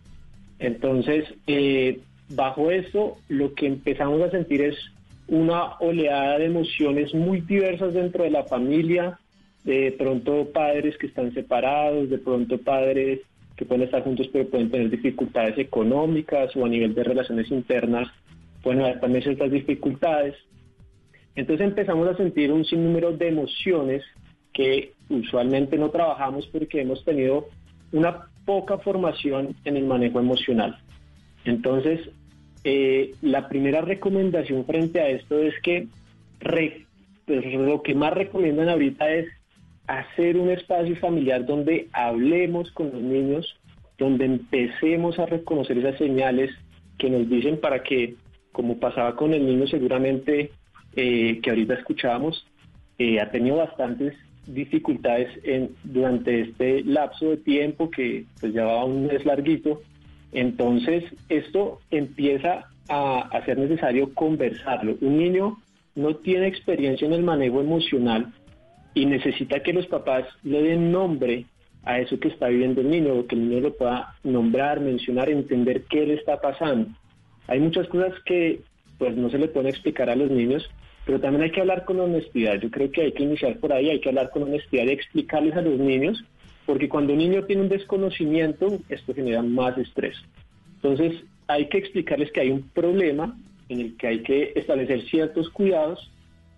Entonces, eh, bajo esto, lo que empezamos a sentir es una oleada de emociones muy diversas dentro de la familia, de pronto padres que están separados, de pronto padres que pueden estar juntos pero pueden tener dificultades económicas o a nivel de relaciones internas pueden haber también ciertas dificultades. Entonces empezamos a sentir un sinnúmero de emociones que usualmente no trabajamos porque hemos tenido una poca formación en el manejo emocional. Entonces, eh, la primera recomendación frente a esto es que pues, lo que más recomiendan ahorita es hacer un espacio familiar donde hablemos con los niños, donde empecemos a reconocer esas señales que nos dicen para que, como pasaba con el niño seguramente eh, que ahorita escuchábamos, eh, ha tenido bastantes dificultades en, durante este lapso de tiempo que pues llevaba un mes larguito. Entonces, esto empieza a, ser necesario conversarlo. Un niño no tiene experiencia en el manejo emocional y necesita que los papás le den nombre a eso que está viviendo el niño, o que el niño lo pueda nombrar, mencionar, entender qué le está pasando. Hay muchas cosas que pues no se le pueden explicar a los niños, pero también hay que hablar con honestidad. Yo creo que hay que iniciar por ahí, hay que hablar con honestidad y explicarles a los niños, porque cuando un niño tiene un desconocimiento, esto genera más estrés. Entonces, hay que explicarles que hay un problema en el que hay que establecer ciertos cuidados,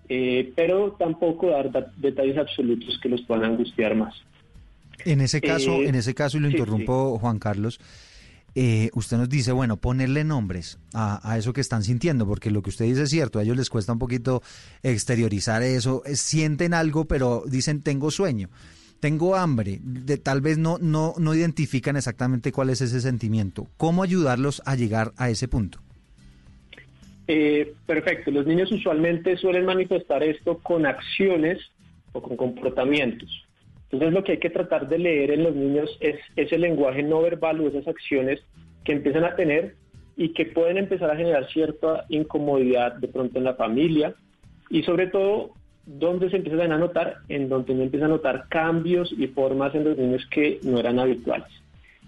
eh, pero tampoco dar detalles absolutos que los puedan angustiar más. En ese caso, eh, en ese caso, y lo interrumpo, Juan Carlos, eh, usted nos dice, bueno, ponerle nombres a, eso que están sintiendo, porque lo que usted dice es cierto, a ellos les cuesta un poquito exteriorizar eso, sienten algo, pero dicen, tengo sueño, tengo hambre, de, tal vez no, no, no identifican exactamente cuál es ese sentimiento. ¿Cómo ayudarlos a llegar a ese punto? Eh, perfecto, los niños usualmente suelen manifestar esto con acciones o con comportamientos. Entonces lo que hay que tratar de leer en los niños es ese lenguaje no verbal o esas acciones que empiezan a tener y que pueden empezar a generar cierta incomodidad de pronto en la familia y sobre todo donde se empiezan a notar, en donde se empiezan a notar cambios y formas en los niños que no eran habituales.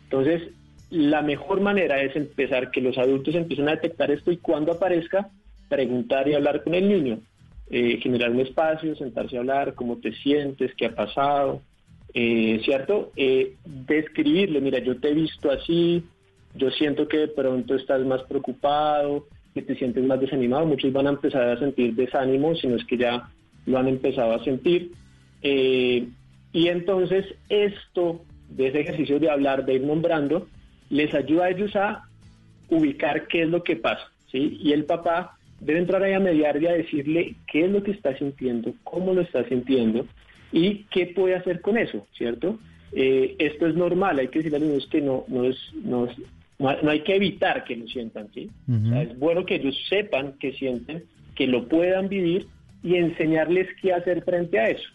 Entonces, la mejor manera es empezar que los adultos empiecen a detectar esto y cuando aparezca, preguntar y hablar con el niño. Eh, generar un espacio, sentarse a hablar, cómo te sientes, qué ha pasado, eh, ¿cierto? Eh, describirle, mira, yo te he visto así, yo siento que de pronto estás más preocupado, que te sientes más desanimado, muchos van a empezar a sentir desánimo, si no es que ya lo han empezado a sentir. y entonces esto, de ese ejercicio de hablar, de ir nombrando, les ayuda a ellos a ubicar qué es lo que pasa, ¿sí? Y el papá debe entrar ahí a mediar y a decirle qué es lo que está sintiendo, cómo lo está sintiendo y qué puede hacer con eso, ¿cierto? Eh, esto es normal, hay que decirle a los niños que no, no, es, no, no, hay que evitar que lo sientan, ¿sí? es bueno que ellos sepan que sienten, que lo puedan vivir y enseñarles qué hacer frente a eso,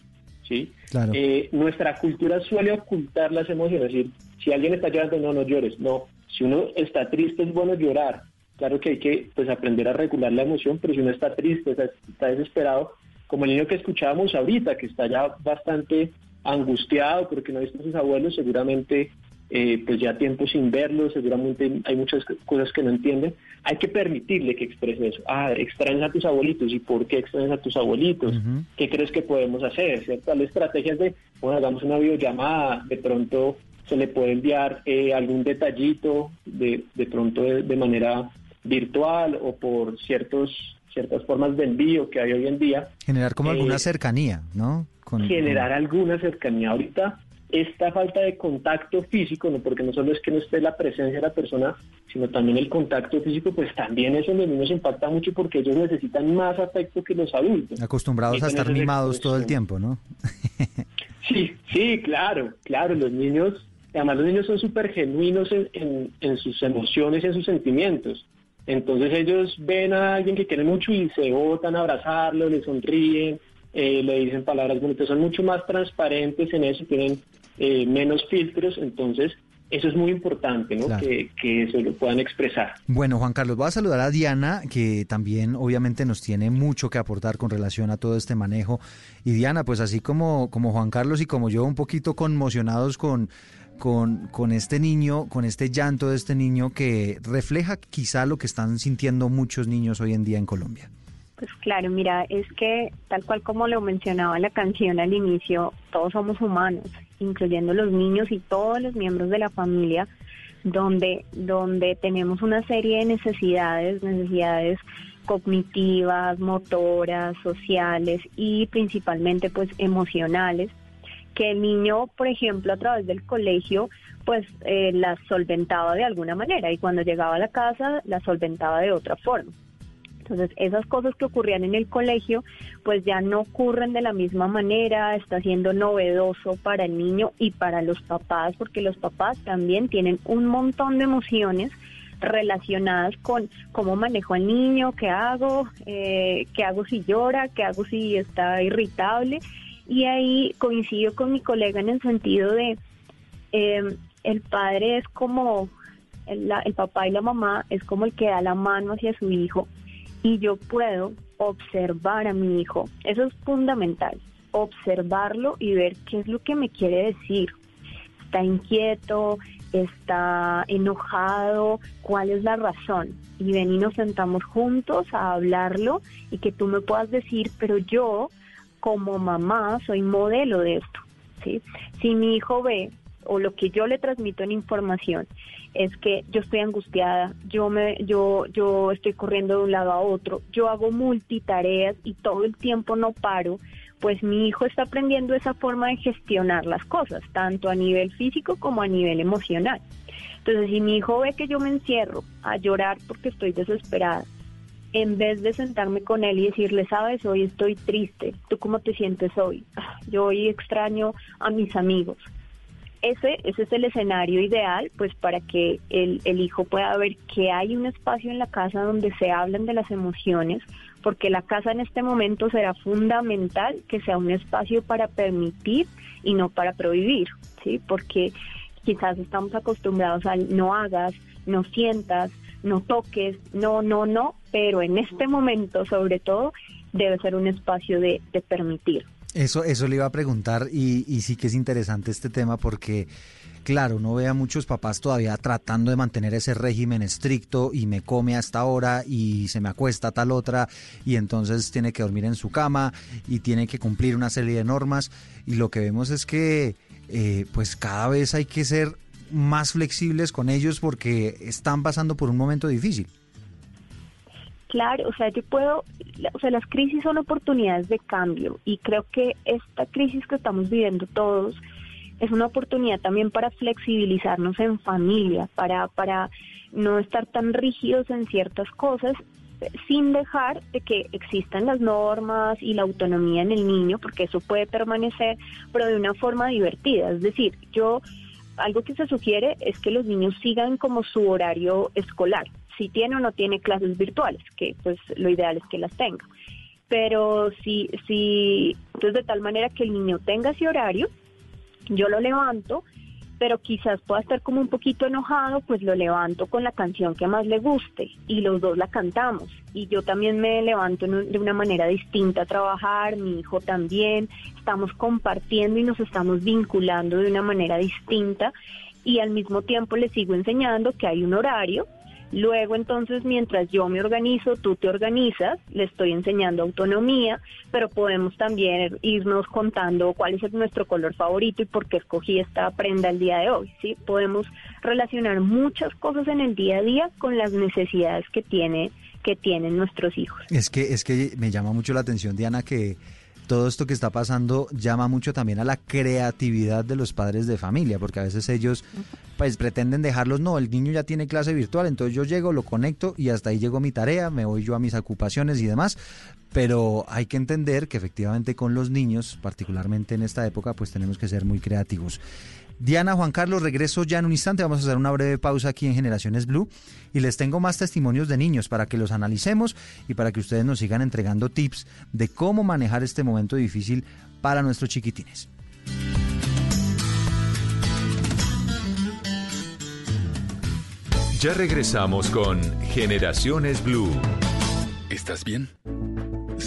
¿sí? Eh, nuestra cultura suele ocultar las emociones, es decir, si alguien está llorando, no, no llores, no, si uno está triste es bueno llorar, Claro que hay que pues, aprender a regular la emoción, pero si uno está triste, está, desesperado, como el niño que escuchábamos ahorita, que está ya bastante angustiado porque no ha visto a sus abuelos, seguramente eh, pues ya tiempo sin verlos, seguramente hay muchas cosas que no entienden. Hay que permitirle que exprese eso. Ah, extrañas a tus abuelitos. ¿Y por qué extrañas a tus abuelitos? ¿Qué crees que podemos hacer? ¿Cierto? Las estrategias de, bueno, hagamos una videollamada, de pronto se le puede enviar eh, algún detallito, de, de pronto de manera virtual o por ciertos ciertas formas de envío que hay hoy en día. Generar como alguna eh, cercanía, ¿no? generar alguna cercanía. Ahorita esta falta de contacto físico, ¿no? porque no solo es que no esté la presencia de la persona, sino también el contacto físico, pues también eso en los niños impacta mucho porque ellos necesitan más afecto que los adultos. Acostumbrados a estar mimados todo el tiempo, ¿no? [LAUGHS] sí, sí, claro, claro, los niños, además los niños son súper genuinos en, en sus emociones y en sus sentimientos. Entonces ellos ven a alguien que quiere mucho y se botan a abrazarlo, le sonríen, eh, le dicen palabras bonitas, son mucho más transparentes en eso, tienen eh, menos filtros, entonces eso es muy importante, ¿no? Que, que se lo puedan expresar. Bueno, Juan Carlos, voy a saludar a Diana, que también obviamente nos tiene mucho que aportar con relación a todo este manejo. Y Diana, pues así como, como Juan Carlos y como yo, un poquito conmocionados con con, con este niño, con este llanto de este niño que refleja quizá lo que están sintiendo muchos niños hoy en día en Colombia? Pues claro, mira, es que tal cual como lo mencionaba la canción al inicio, todos somos humanos, incluyendo los niños y todos los miembros de la familia, donde, donde tenemos una serie de necesidades, necesidades cognitivas, motoras, sociales y principalmente pues emocionales que el niño, por ejemplo, a través del colegio, pues eh, las solventaba de alguna manera y cuando llegaba a la casa las solventaba de otra forma. Entonces, esas cosas que ocurrían en el colegio, pues ya no ocurren de la misma manera, está siendo novedoso para el niño y para los papás, porque los papás también tienen un montón de emociones relacionadas con cómo manejo al niño, qué hago, eh, qué hago si llora, qué hago si está irritable. Y ahí coincido con mi colega en el sentido de eh, el padre es como, el, el papá y la mamá es como el que da la mano hacia su hijo y yo puedo observar a mi hijo. Eso es fundamental, observarlo y ver qué es lo que me quiere decir. Está inquieto, está enojado, cuál es la razón. Y ven y nos sentamos juntos a hablarlo y que tú me puedas decir, pero yo como mamá soy modelo de esto. ¿sí? Si mi hijo ve o lo que yo le transmito en información es que yo estoy angustiada, yo me yo yo estoy corriendo de un lado a otro, yo hago multitareas y todo el tiempo no paro, pues mi hijo está aprendiendo esa forma de gestionar las cosas, tanto a nivel físico como a nivel emocional. Entonces, si mi hijo ve que yo me encierro a llorar porque estoy desesperada, en vez de sentarme con él y decirle, sabes, hoy estoy triste, ¿tú cómo te sientes hoy? Ah, yo hoy extraño a mis amigos ese, es el escenario ideal, pues para que el, hijo pueda ver que hay un espacio en la casa donde se hablan de las emociones, porque la casa en este momento será fundamental que sea un espacio para permitir y no para prohibir, ¿sí? Porque quizás estamos acostumbrados al no hagas, no sientas, no toques, no, no, no, pero en este momento sobre todo debe ser un espacio de permitir. Eso, eso le iba a preguntar y, y sí que es interesante este tema porque, claro, no ve a muchos papás todavía tratando de mantener ese régimen estricto y me come hasta ahora y se me acuesta tal otra y entonces tiene que dormir en su cama y tiene que cumplir una serie de normas y lo que vemos es que eh, pues cada vez hay que ser más flexibles con ellos porque están pasando por un momento difícil. Claro, o sea, yo puedo, o sea, las crisis son oportunidades de cambio y creo que esta crisis que estamos viviendo todos es una oportunidad también para flexibilizarnos en familia, para, para no estar tan rígidos en ciertas cosas sin dejar de que existan las normas y la autonomía en el niño, porque eso puede permanecer, pero de una forma divertida. Es decir, yo algo que se sugiere es que los niños sigan como su horario escolar si tiene o no tiene clases virtuales, que pues lo ideal es que las tenga. Pero si, si, entonces de tal manera que el niño tenga ese horario, yo lo levanto, pero quizás pueda estar como un poquito enojado, pues lo levanto con la canción que más le guste y los dos la cantamos. Y yo también me levanto de una manera distinta a trabajar, mi hijo también, estamos compartiendo y nos estamos vinculando de una manera distinta y al mismo tiempo le sigo enseñando que hay un horario Luego, entonces, mientras yo me organizo, tú te organizas, le estoy enseñando autonomía, pero podemos también irnos contando cuál es nuestro color favorito y por qué escogí esta prenda el día de hoy, ¿sí? Podemos relacionar muchas cosas en el día a día con las necesidades que tiene que tienen nuestros hijos. Es que es que me llama mucho la atención Diana que todo esto que está pasando llama mucho también a la creatividad de los padres de familia, porque a veces ellos pues pretenden dejarlos, no, el niño ya tiene clase virtual, entonces yo llego, lo conecto y hasta ahí llegó mi tarea, me voy yo a mis ocupaciones y demás, pero hay que entender que efectivamente con los niños, particularmente en esta época, pues tenemos que ser muy creativos. Diana, Juan Carlos, regreso ya en un instante. Vamos a hacer una breve pausa aquí en Generaciones Blue y les tengo más testimonios de niños para que los analicemos y para que ustedes nos sigan entregando tips de cómo manejar este momento difícil para nuestros chiquitines. Ya regresamos con Generaciones Blue. ¿Estás bien?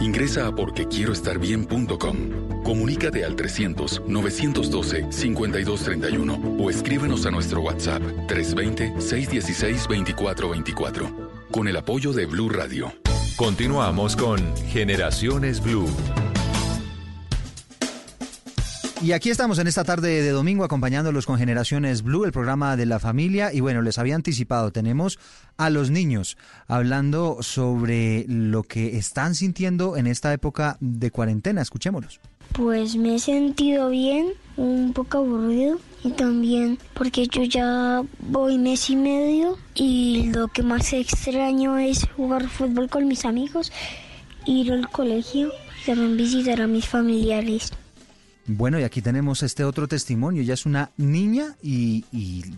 Ingresa a porquequieroestarbien.com. Comunícate al 300-912-5231 o escríbenos a nuestro WhatsApp 320-616-2424. Con el apoyo de Blue Radio. Continuamos con Generaciones Blue. Y aquí estamos en esta tarde de domingo acompañándolos con Generaciones Blue, el programa de la familia. Y bueno, les había anticipado, tenemos a los niños hablando sobre lo que están sintiendo en esta época de cuarentena. Escuchémoslos. Pues me he sentido bien, un poco aburrido y también porque yo ya voy mes y medio y lo que más extraño es jugar fútbol con mis amigos, ir al colegio y también visitar a mis familiares. Bueno, y aquí tenemos este otro testimonio. Ella es una niña y,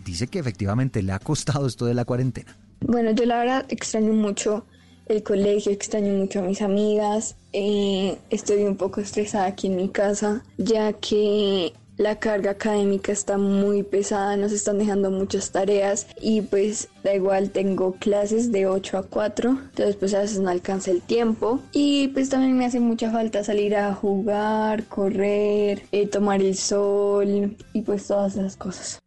dice que efectivamente le ha costado esto de la cuarentena. Bueno, yo la verdad extraño mucho el colegio, extraño mucho a mis amigas, eh, estoy un poco estresada aquí en mi casa, ya que la carga académica está muy pesada, nos están dejando muchas tareas y pues da igual, tengo clases de 8 a 4, entonces pues a veces no alcanza el tiempo y pues también me hace mucha falta salir a jugar, correr, eh, tomar el sol y pues todas esas cosas.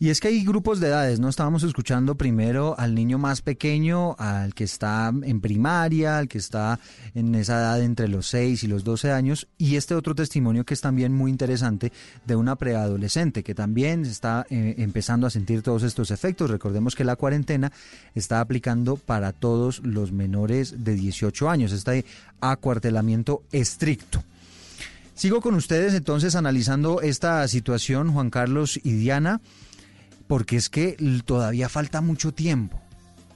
Y es que hay grupos de edades, ¿no? Estábamos escuchando primero al niño más pequeño, al que está en primaria, al que está en esa edad entre los 6 y los 12 años, y este otro testimonio que es también muy interesante de una preadolescente que también está eh, empezando a sentir todos estos efectos. Recordemos que la cuarentena está aplicando para todos los menores de 18 años, este acuartelamiento estricto. Sigo con ustedes entonces analizando esta situación, Juan Carlos y Diana porque es que todavía falta mucho tiempo,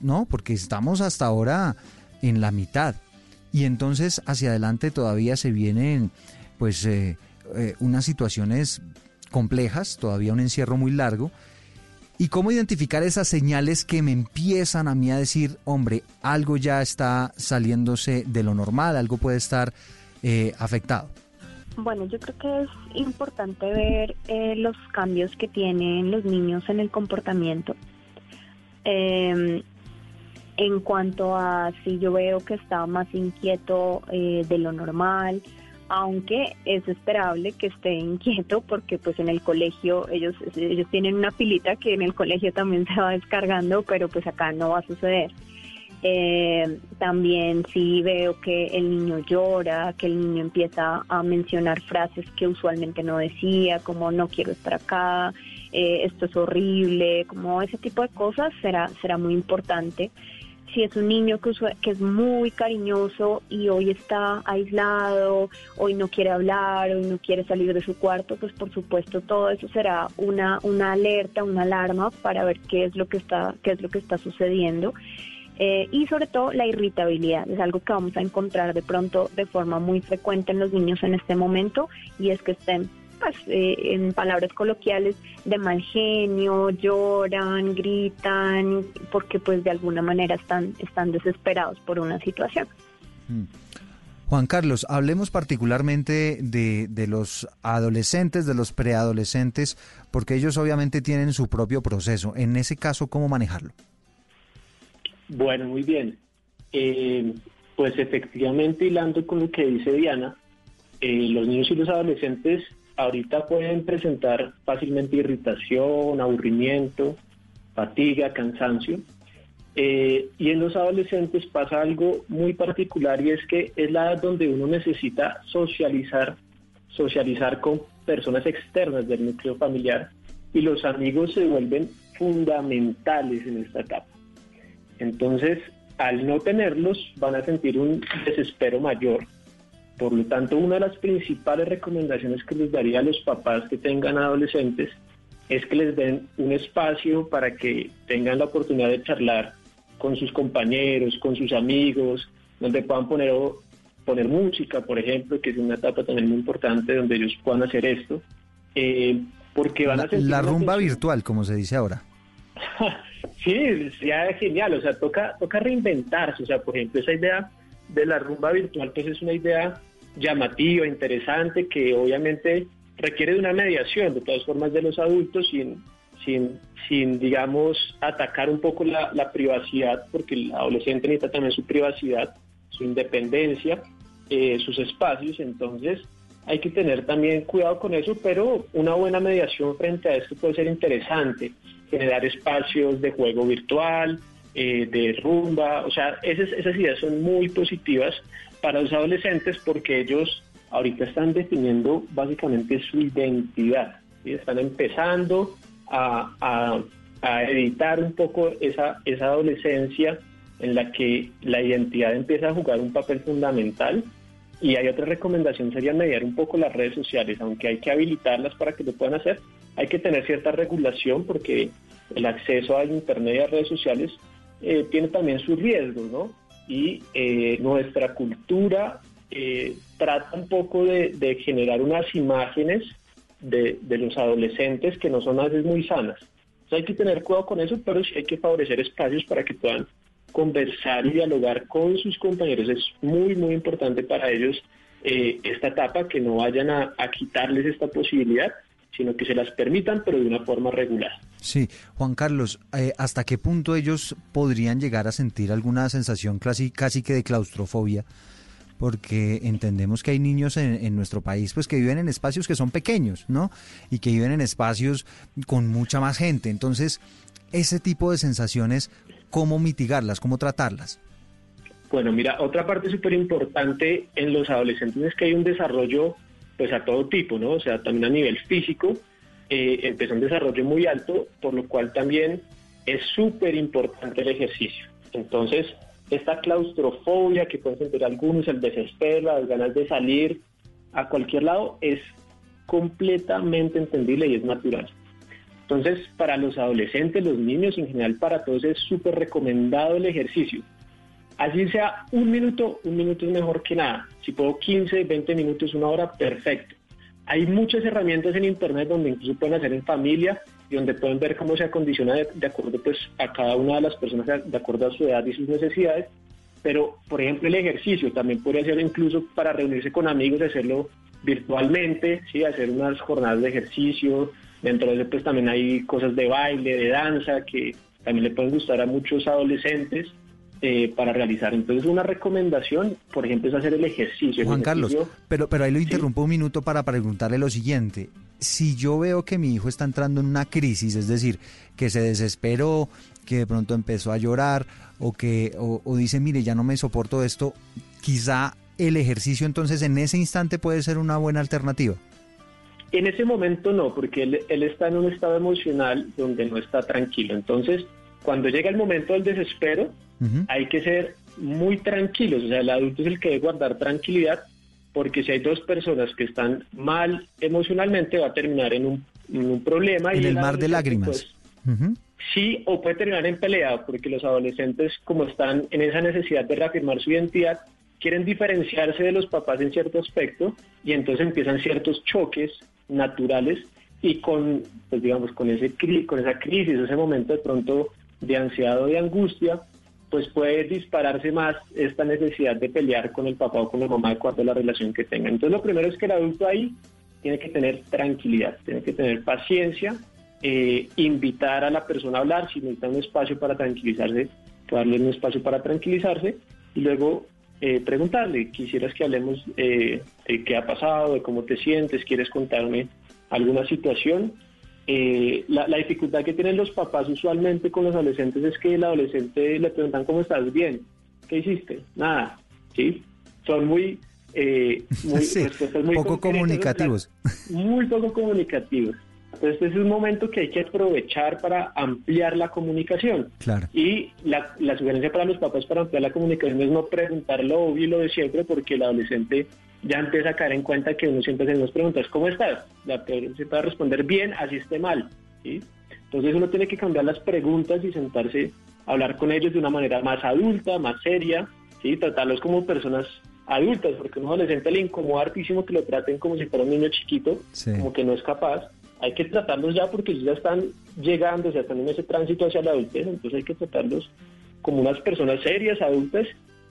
¿no? Porque estamos hasta ahora en la mitad y entonces hacia adelante todavía se vienen pues eh, eh, unas situaciones complejas, todavía un encierro muy largo. ¿Y cómo identificar esas señales que me empiezan a mí a decir, hombre, algo ya está saliéndose de lo normal, algo puede estar eh, afectado? Bueno, yo creo que es importante ver eh, los cambios que tienen los niños en el comportamiento. Eh, en cuanto a si yo veo que está más inquieto eh, de lo normal, aunque es esperable que esté inquieto porque pues en el colegio ellos ellos tienen una pilita que en el colegio también se va descargando, pero pues acá no va a suceder. Eh, también si veo que el niño llora, que el niño empieza a mencionar frases que usualmente no decía, como no quiero estar acá, eh, esto es horrible, como ese tipo de cosas será, será muy importante. Si es un niño que, que es muy cariñoso y hoy está aislado, hoy no quiere hablar, hoy no quiere salir de su cuarto, pues por supuesto todo eso será una, una alerta, una alarma para ver qué es lo que está, qué es lo que está sucediendo. Eh, y sobre todo la irritabilidad, es algo que vamos a encontrar de pronto de forma muy frecuente en los niños en este momento y es que estén pues, eh, en palabras coloquiales de mal genio, lloran, gritan, porque pues de alguna manera están, están desesperados por una situación. Mm. Juan Carlos, hablemos particularmente de, de, los adolescentes, de los preadolescentes, porque ellos obviamente tienen su propio proceso. En ese caso, ¿cómo manejarlo? Bueno, muy bien. Eh, pues efectivamente, hilando con lo que dice Diana, eh, los niños y los adolescentes ahorita pueden presentar fácilmente irritación, aburrimiento, fatiga, cansancio. Eh, y en los adolescentes pasa algo muy particular y es que es la edad donde uno necesita socializar, socializar con personas externas del núcleo familiar y los amigos se vuelven fundamentales en esta etapa. Entonces, al no tenerlos, van a sentir un desespero mayor. Por lo tanto, una de las principales recomendaciones que les daría a los papás que tengan adolescentes es que les den un espacio para que tengan la oportunidad de charlar con sus compañeros, con sus amigos, donde puedan poner, poner música, por ejemplo, que es una etapa también muy importante donde ellos puedan hacer esto. Eh, porque van la, a sentir la rumba virtual, como se dice ahora. [LAUGHS] Sí, sería genial, o sea, toca, toca reinventarse, o sea, por ejemplo, esa idea de la rumba virtual, pues es una idea llamativa, interesante, que obviamente requiere de una mediación, de todas formas, de los adultos, sin, sin, sin digamos, atacar un poco la, privacidad, porque el adolescente necesita también su privacidad, su independencia, eh, sus espacios, entonces hay que tener también cuidado con eso, pero una buena mediación frente a esto puede ser interesante, generar espacios de juego virtual, eh, de rumba, o sea, esas, ideas son muy positivas para los adolescentes porque ellos ahorita están definiendo básicamente su identidad, y están empezando a, a, a, editar un poco esa, esa adolescencia en la que la identidad empieza a jugar un papel fundamental. Y hay otra recomendación, sería mediar un poco las redes sociales, aunque hay que habilitarlas para que lo puedan hacer, hay que tener cierta regulación porque el acceso a Internet y a redes sociales eh, tiene también sus riesgos, ¿no? Y eh, nuestra cultura eh, trata un poco de, generar unas imágenes de, los adolescentes que no son a veces muy sanas. Entonces hay que tener cuidado con eso, pero sí hay que favorecer espacios para que puedan conversar y dialogar con sus compañeros. Es muy, muy importante para ellos eh, esta etapa, que no vayan a, quitarles esta posibilidad, sino que se las permitan, pero de una forma regular. Sí, Juan Carlos, eh, ¿hasta qué punto ellos podrían llegar a sentir alguna sensación casi, casi que de claustrofobia? porque entendemos que hay niños en, en, nuestro país pues que viven en espacios que son pequeños, ¿no? Y que viven en espacios con mucha más gente. Entonces, ese tipo de sensaciones cómo mitigarlas, cómo tratarlas. Bueno, mira, otra parte súper importante en los adolescentes es que hay un desarrollo pues a todo tipo, ¿no? O sea, también a nivel físico, eh, empezó un desarrollo muy alto, por lo cual también es súper importante el ejercicio. Entonces, esta claustrofobia que pueden sentir algunos, el desespero, las ganas de salir a cualquier lado, es completamente entendible y es natural. Entonces, para los adolescentes, los niños, en general para todos es súper recomendado el ejercicio. Así sea un minuto, un minuto es mejor que nada. Si puedo 15, 20 minutos, una hora, perfecto. Hay muchas herramientas en Internet donde incluso pueden hacer en familia y donde pueden ver cómo se acondiciona de, acuerdo pues, a cada una de las personas, de acuerdo a su edad y sus necesidades. Pero, por ejemplo, el ejercicio también podría ser incluso para reunirse con amigos, hacerlo virtualmente, ¿sí? hacer unas jornadas de ejercicio, Dentro de eso pues también hay cosas de baile, de danza, que también le pueden gustar a muchos adolescentes eh, para realizar. Entonces una recomendación, por ejemplo, es hacer el ejercicio. Juan el Carlos, pero, pero ahí lo interrumpo ¿sí? un minuto para preguntarle lo siguiente. Si yo veo que mi hijo está entrando en una crisis, es decir, que se desesperó, que de pronto empezó a llorar o que o, o dice, mire, ya no me soporto esto, quizá el ejercicio entonces en ese instante puede ser una buena alternativa. En ese momento no, porque él, él, está en un estado emocional donde no está tranquilo. Entonces, cuando llega el momento del desespero, uh -huh. hay que ser muy tranquilos. O sea, el adulto es el que debe guardar tranquilidad, porque si hay dos personas que están mal emocionalmente, va a terminar en un, en un problema. En y el mar de lágrimas. Pues, uh -huh. Sí, o puede terminar en pelea, porque los adolescentes, como están en esa necesidad de reafirmar su identidad, quieren diferenciarse de los papás en cierto aspecto y entonces empiezan ciertos choques naturales y con, pues digamos, con, ese, con esa crisis, ese momento de pronto de ansiedad o de angustia, pues puede dispararse más esta necesidad de pelear con el papá o con la mamá de acuerdo a la relación que tengan. Entonces lo primero es que el adulto ahí tiene que tener tranquilidad, tiene que tener paciencia, eh, invitar a la persona a hablar, si necesita un espacio para tranquilizarse, darle un espacio para tranquilizarse y luego eh, preguntarle, quisieras que hablemos eh, de qué ha pasado, de cómo te sientes, quieres contarme alguna situación. Eh, la, la, dificultad que tienen los papás usualmente con los adolescentes es que el adolescente le preguntan cómo estás bien, ¿qué hiciste? Nada, ¿sí? Son muy... muy, [LAUGHS] sí, muy poco comunicativos. Muy poco comunicativos. Entonces este es un momento que hay que aprovechar para ampliar la comunicación. Claro. Y la, la, sugerencia para los papás para ampliar la comunicación es no preguntar lo obvio y lo de siempre, porque el adolescente ya empieza a caer en cuenta que uno siempre hace unas preguntas, ¿cómo estás? La se puede responder bien, así esté mal. ¿sí? Entonces uno tiene que cambiar las preguntas y sentarse a hablar con ellos de una manera más adulta, más seria, ¿sí? tratarlos como personas adultas, porque a un adolescente le incomoda hartísimo que lo traten como si fuera un niño chiquito, sí. como que no es capaz hay que tratarlos ya porque ellos ya están llegando, sea, están en ese tránsito hacia la adultez, entonces hay que tratarlos como unas personas serias, adultas,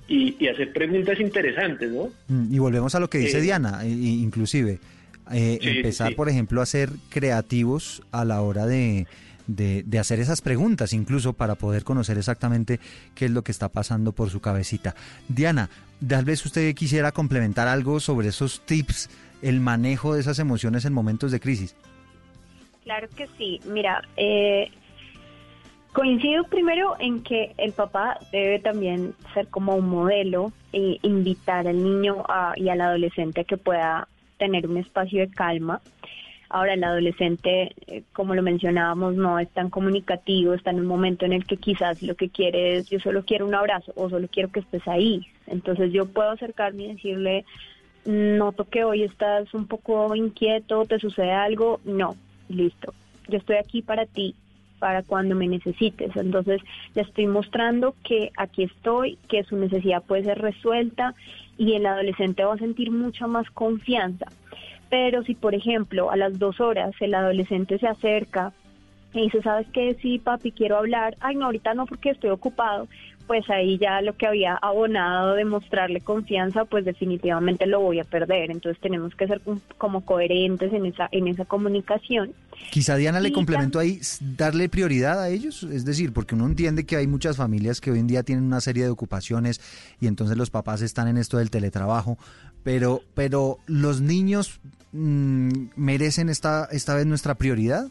y, y hacer preguntas interesantes, ¿no? Y volvemos a lo que dice eh, Diana, inclusive, eh, sí, empezar, sí. por ejemplo, a ser creativos a la hora de, de, de, hacer esas preguntas, incluso para poder conocer exactamente qué es lo que está pasando por su cabecita. Diana, tal vez usted quisiera complementar algo sobre esos tips, el manejo de esas emociones en momentos de crisis. Claro que sí. Mira, eh, coincido primero en que el papá debe también ser como un modelo e invitar al niño y al adolescente a que pueda tener un espacio de calma. Ahora el adolescente, eh, como lo mencionábamos, no es tan comunicativo, está en un momento en el que quizás lo que quiere es, yo solo quiero un abrazo o solo quiero que estés ahí. Entonces yo puedo acercarme y decirle, noto que hoy estás un poco inquieto, te sucede algo, no, listo, yo estoy aquí para ti, para cuando me necesites. Entonces le estoy mostrando que aquí estoy, que su necesidad puede ser resuelta y el adolescente va a sentir mucha más confianza. Pero si, por ejemplo, a las dos horas el adolescente se acerca y dice, ¿sabes qué? Sí, papi, quiero hablar. Ay, no, ahorita no porque estoy ocupado. Pues ahí ya lo que había abonado de mostrarle confianza, pues definitivamente lo voy a perder. Entonces tenemos que ser como coherentes en esa, en esa comunicación. Quizá Diana le complemento ahí, darle prioridad a ellos, es decir, porque uno entiende que hay muchas familias que hoy en día tienen una serie de ocupaciones y entonces los papás están en esto del teletrabajo, pero, pero los niños Mm, merecen esta, esta vez nuestra prioridad?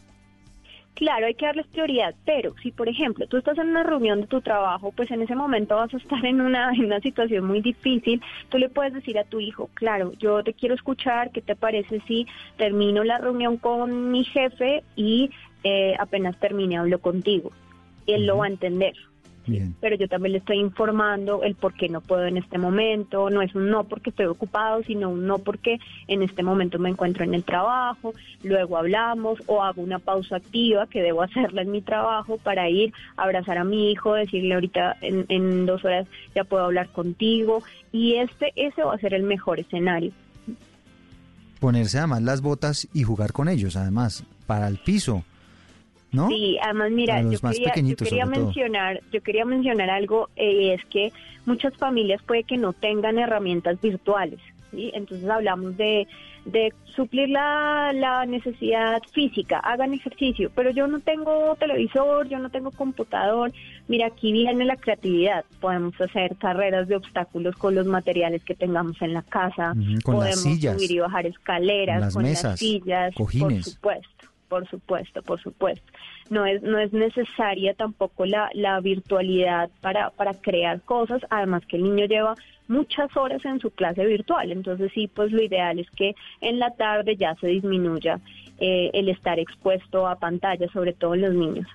Claro, hay que darles prioridad, pero si por ejemplo tú estás en una reunión de tu trabajo, pues en ese momento vas a estar en una, en una situación muy difícil, tú le puedes decir a tu hijo, claro, yo te quiero escuchar, ¿qué te parece si termino la reunión con mi jefe y eh, apenas termine hablo contigo? Él lo va a entender. Pero yo también le estoy informando el por qué no puedo en este momento. No es un no porque estoy ocupado, sino un no porque en este momento me encuentro en el trabajo. Luego hablamos o hago una pausa activa que debo hacerla en mi trabajo para ir a abrazar a mi hijo, decirle ahorita en, en dos horas ya puedo hablar contigo. Y este, ese va a ser el mejor escenario ponerse además las botas y jugar con ellos, además, para el piso. Sí, además mira, yo quería, mencionar, yo quería mencionar algo eh, es que muchas familias puede que no tengan herramientas virtuales, ¿sí? Entonces hablamos de, de suplir la, la necesidad física, hagan ejercicio, pero yo no tengo televisor, yo no tengo computador. Mira, aquí viene la creatividad. Podemos hacer carreras de obstáculos con los materiales que tengamos en la casa, podemos subir y bajar escaleras, con las sillas, cojines. por supuesto por supuesto, por supuesto. No es, no es necesaria tampoco la, la virtualidad para, para crear cosas, además que el niño lleva muchas horas en su clase virtual, entonces sí, pues lo ideal es que en la tarde ya se disminuya eh, el estar expuesto a pantalla, sobre todo en los niños.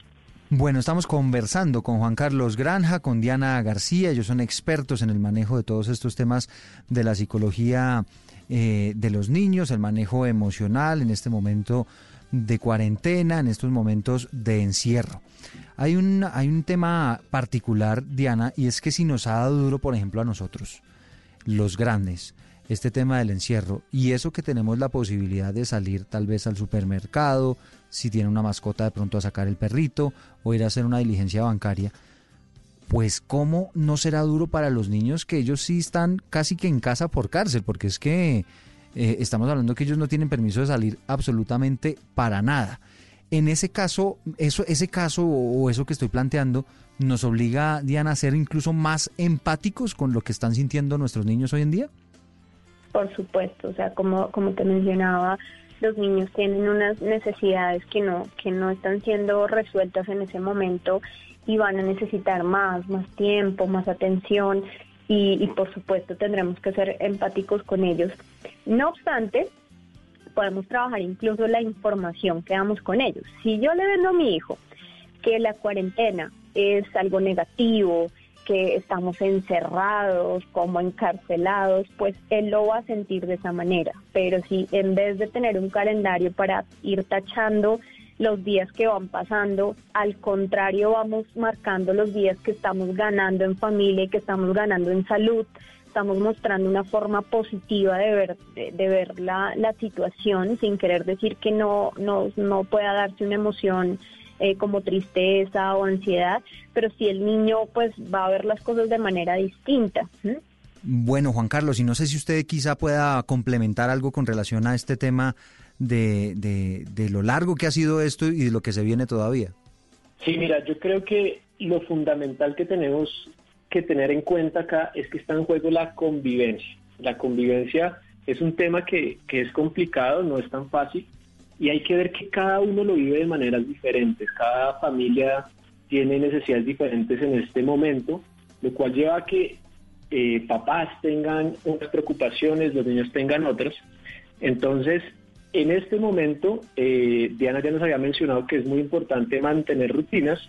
Bueno, estamos conversando con Juan Carlos Granja, con Diana García, ellos son expertos en el manejo de todos estos temas de la psicología eh, de los niños, el manejo emocional en este momento de cuarentena, en estos momentos de encierro. Hay un, hay un tema particular, Diana, y es que si nos ha dado duro, por ejemplo, a nosotros, los grandes, este tema del encierro, y eso que tenemos la posibilidad de salir tal vez al supermercado, si tiene una mascota de pronto a sacar el perrito o ir a hacer una diligencia bancaria, pues cómo no será duro para los niños que ellos sí están casi que en casa por cárcel, porque es que eh, estamos hablando que ellos no tienen permiso de salir absolutamente para nada. En ese caso, eso, ese caso o eso que estoy planteando nos obliga, Diana, a ser incluso más empáticos con lo que están sintiendo nuestros niños hoy en día. Por supuesto, o sea, como, como te mencionaba, los niños tienen unas necesidades que no, que no están siendo resueltas en ese momento y van a necesitar más, más tiempo, más atención y, por supuesto tendremos que ser empáticos con ellos. No obstante, podemos trabajar incluso la información que damos con ellos. Si yo le vendo a mi hijo que la cuarentena es algo negativo, que estamos encerrados, como encarcelados, pues él lo va a sentir de esa manera. Pero si en vez de tener un calendario para ir tachando los días que van pasando, al contrario vamos marcando los días que estamos ganando en familia y que estamos ganando en salud, estamos mostrando una forma positiva de ver, de, ver la, la, situación sin querer decir que no, no, no pueda darse una emoción eh, como tristeza o ansiedad, pero si el niño pues va a ver las cosas de manera distinta. Bueno, Juan Carlos, y no sé si usted quizá pueda complementar algo con relación a este tema de, de, lo largo que ha sido esto y de lo que se viene todavía. Sí, mira, yo creo que lo fundamental que tenemos que tener en cuenta acá es que está en juego la convivencia. La convivencia es un tema que, que es complicado, no es tan fácil, y hay que ver que cada uno lo vive de maneras diferentes. Cada familia tiene necesidades diferentes en este momento, lo cual lleva a que eh, papás tengan unas preocupaciones, los niños tengan otras. Entonces, en este momento, eh, Diana ya nos había mencionado que es muy importante mantener rutinas.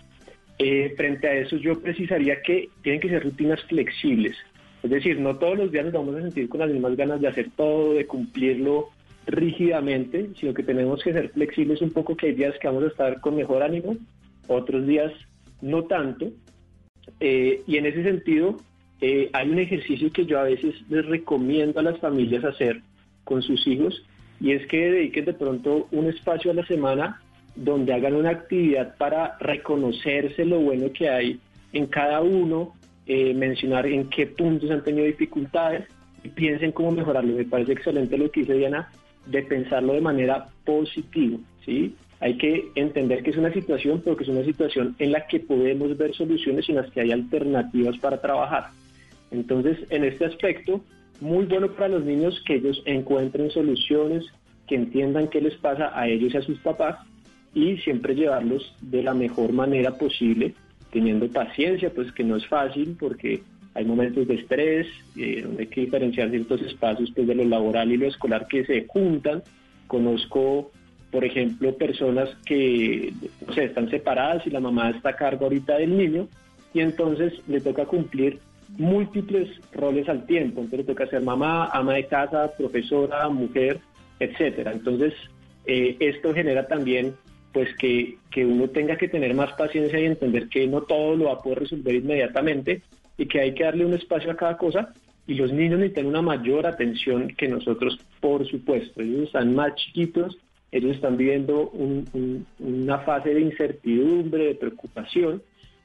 Eh, frente a eso, yo precisaría que tienen que ser rutinas flexibles. Es decir, no todos los días nos vamos a sentir con las mismas ganas de hacer todo, de cumplirlo rígidamente, sino que tenemos que ser flexibles un poco, que hay días que vamos a estar con mejor ánimo, otros días no tanto. y en ese sentido, eh, hay un ejercicio que yo a veces les recomiendo a las familias hacer con sus hijos y es que dediquen de pronto un espacio a la semana donde hagan una actividad para reconocerse lo bueno que hay en cada uno, eh, mencionar en qué puntos han tenido dificultades y piensen cómo mejorarlo. Me parece excelente lo que dice Diana de pensarlo de manera positiva, ¿sí? Hay que entender que es una situación, pero que es una situación en la que podemos ver soluciones en las que hay alternativas para trabajar. Entonces, en este aspecto, muy bueno para los niños que ellos encuentren soluciones, que entiendan qué les pasa a ellos y a sus papás y siempre llevarlos de la mejor manera posible, teniendo paciencia, pues que no es fácil porque hay momentos de estrés, eh, donde hay que diferenciar ciertos espacios pues, de lo laboral y lo escolar que se juntan. Conozco, por ejemplo, personas que o están separadas y la mamá está a cargo ahorita del niño y entonces le toca cumplir múltiples roles al tiempo. Entonces toca ser mamá, ama de casa, profesora, mujer, etcétera. Entonces, eh, esto genera también pues que, que uno tenga que tener más paciencia y entender que no todo lo va a poder resolver inmediatamente y que hay que darle un espacio a cada cosa y los niños necesitan una mayor atención que nosotros, por supuesto. Ellos están más chiquitos, ellos están viviendo una fase de incertidumbre, de preocupación,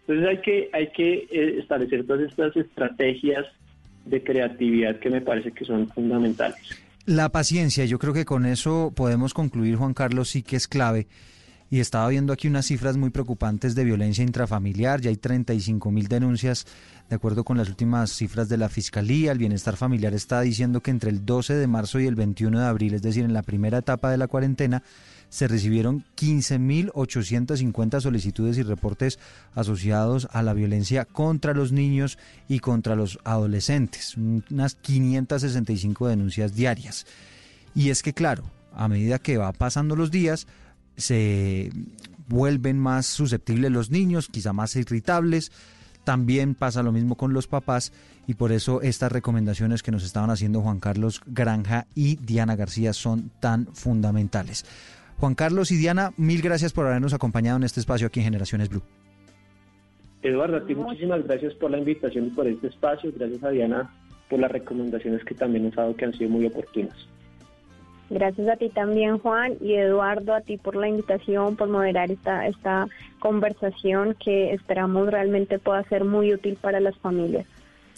entonces hay que, hay que eh, establecer todas estas estrategias de creatividad que me parece que son fundamentales. La paciencia, yo creo que con eso podemos concluir, Juan Carlos, sí que es clave. Y estaba viendo aquí unas cifras muy preocupantes de violencia intrafamiliar. Ya hay 35 mil denuncias, de acuerdo con las últimas cifras de la Fiscalía. El Bienestar Familiar está diciendo que entre el 12 de marzo y el 21 de abril, es decir, en la primera etapa de la cuarentena, se recibieron 15.850 solicitudes y reportes asociados a la violencia contra los niños y contra los adolescentes, unas 565 denuncias diarias. Y es que, claro, a medida que va pasando los días, se vuelven más susceptibles los niños, quizá más irritables. También pasa lo mismo con los papás y por eso estas recomendaciones que nos estaban haciendo Juan Carlos Granja y Diana García son tan fundamentales. Juan Carlos y Diana, mil gracias por habernos acompañado en este espacio aquí en Generaciones Blue. Eduardo, a ti muchísimas gracias por la invitación y por este espacio. Gracias a Diana por las recomendaciones que también nos ha dado que han sido muy oportunas. Gracias a ti también, Juan, y Eduardo, a ti por la invitación, por moderar esta, esta conversación que esperamos realmente pueda ser muy útil para las familias.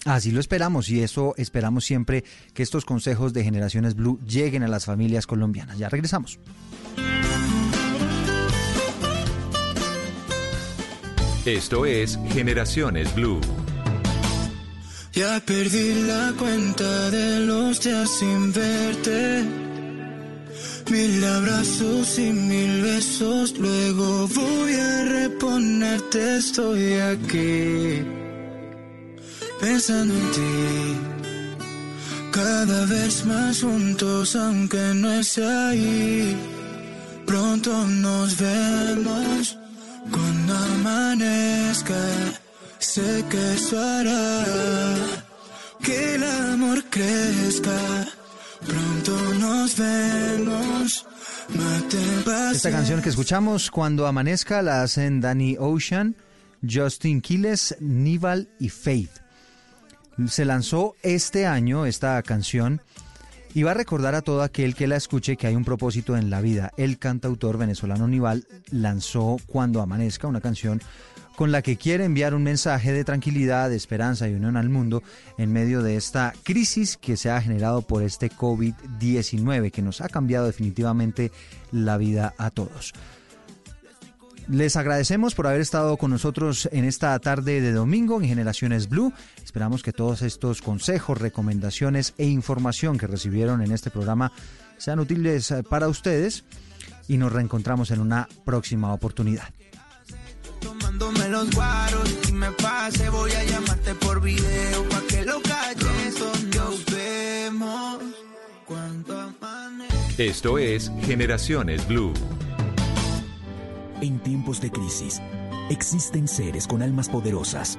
Así lo esperamos y eso esperamos siempre que estos consejos de Generaciones Blue lleguen a las familias colombianas. Ya regresamos. Esto es Generaciones Blue. Ya perdí la cuenta de los días sin verte. Mil abrazos y mil besos, luego voy a reponerte, estoy aquí. Pensando en ti, cada vez más juntos, aunque no es ahí. Pronto nos vemos cuando amanezca, que hará que el amor crezca. Pronto nos vemos. Esta canción que escuchamos, Cuando Amanezca, la hacen Danny Ocean, Justin Quiles, Nival y Faith. Se lanzó este año esta canción y va a recordar a todo aquel que la escuche que hay un propósito en la vida. El cantautor venezolano Nival lanzó Cuando Amanezca, una canción con la que quiere enviar un mensaje de tranquilidad, de esperanza y unión al mundo en medio de esta crisis que se ha generado por este COVID-19 que nos ha cambiado definitivamente la vida a todos. Les agradecemos por haber estado con nosotros en esta tarde de domingo en Generaciones Blue. Esperamos que todos estos consejos, recomendaciones e información que recibieron en este programa sean útiles eh, para ustedes y nos reencontramos en una próxima oportunidad. Tomándome los guaros y me pase, voy a llamarte por video pa' que lo calles. Nos vemos cuando amanece. Esto es Generaciones Blue. En tiempos de crisis, existen seres con almas poderosas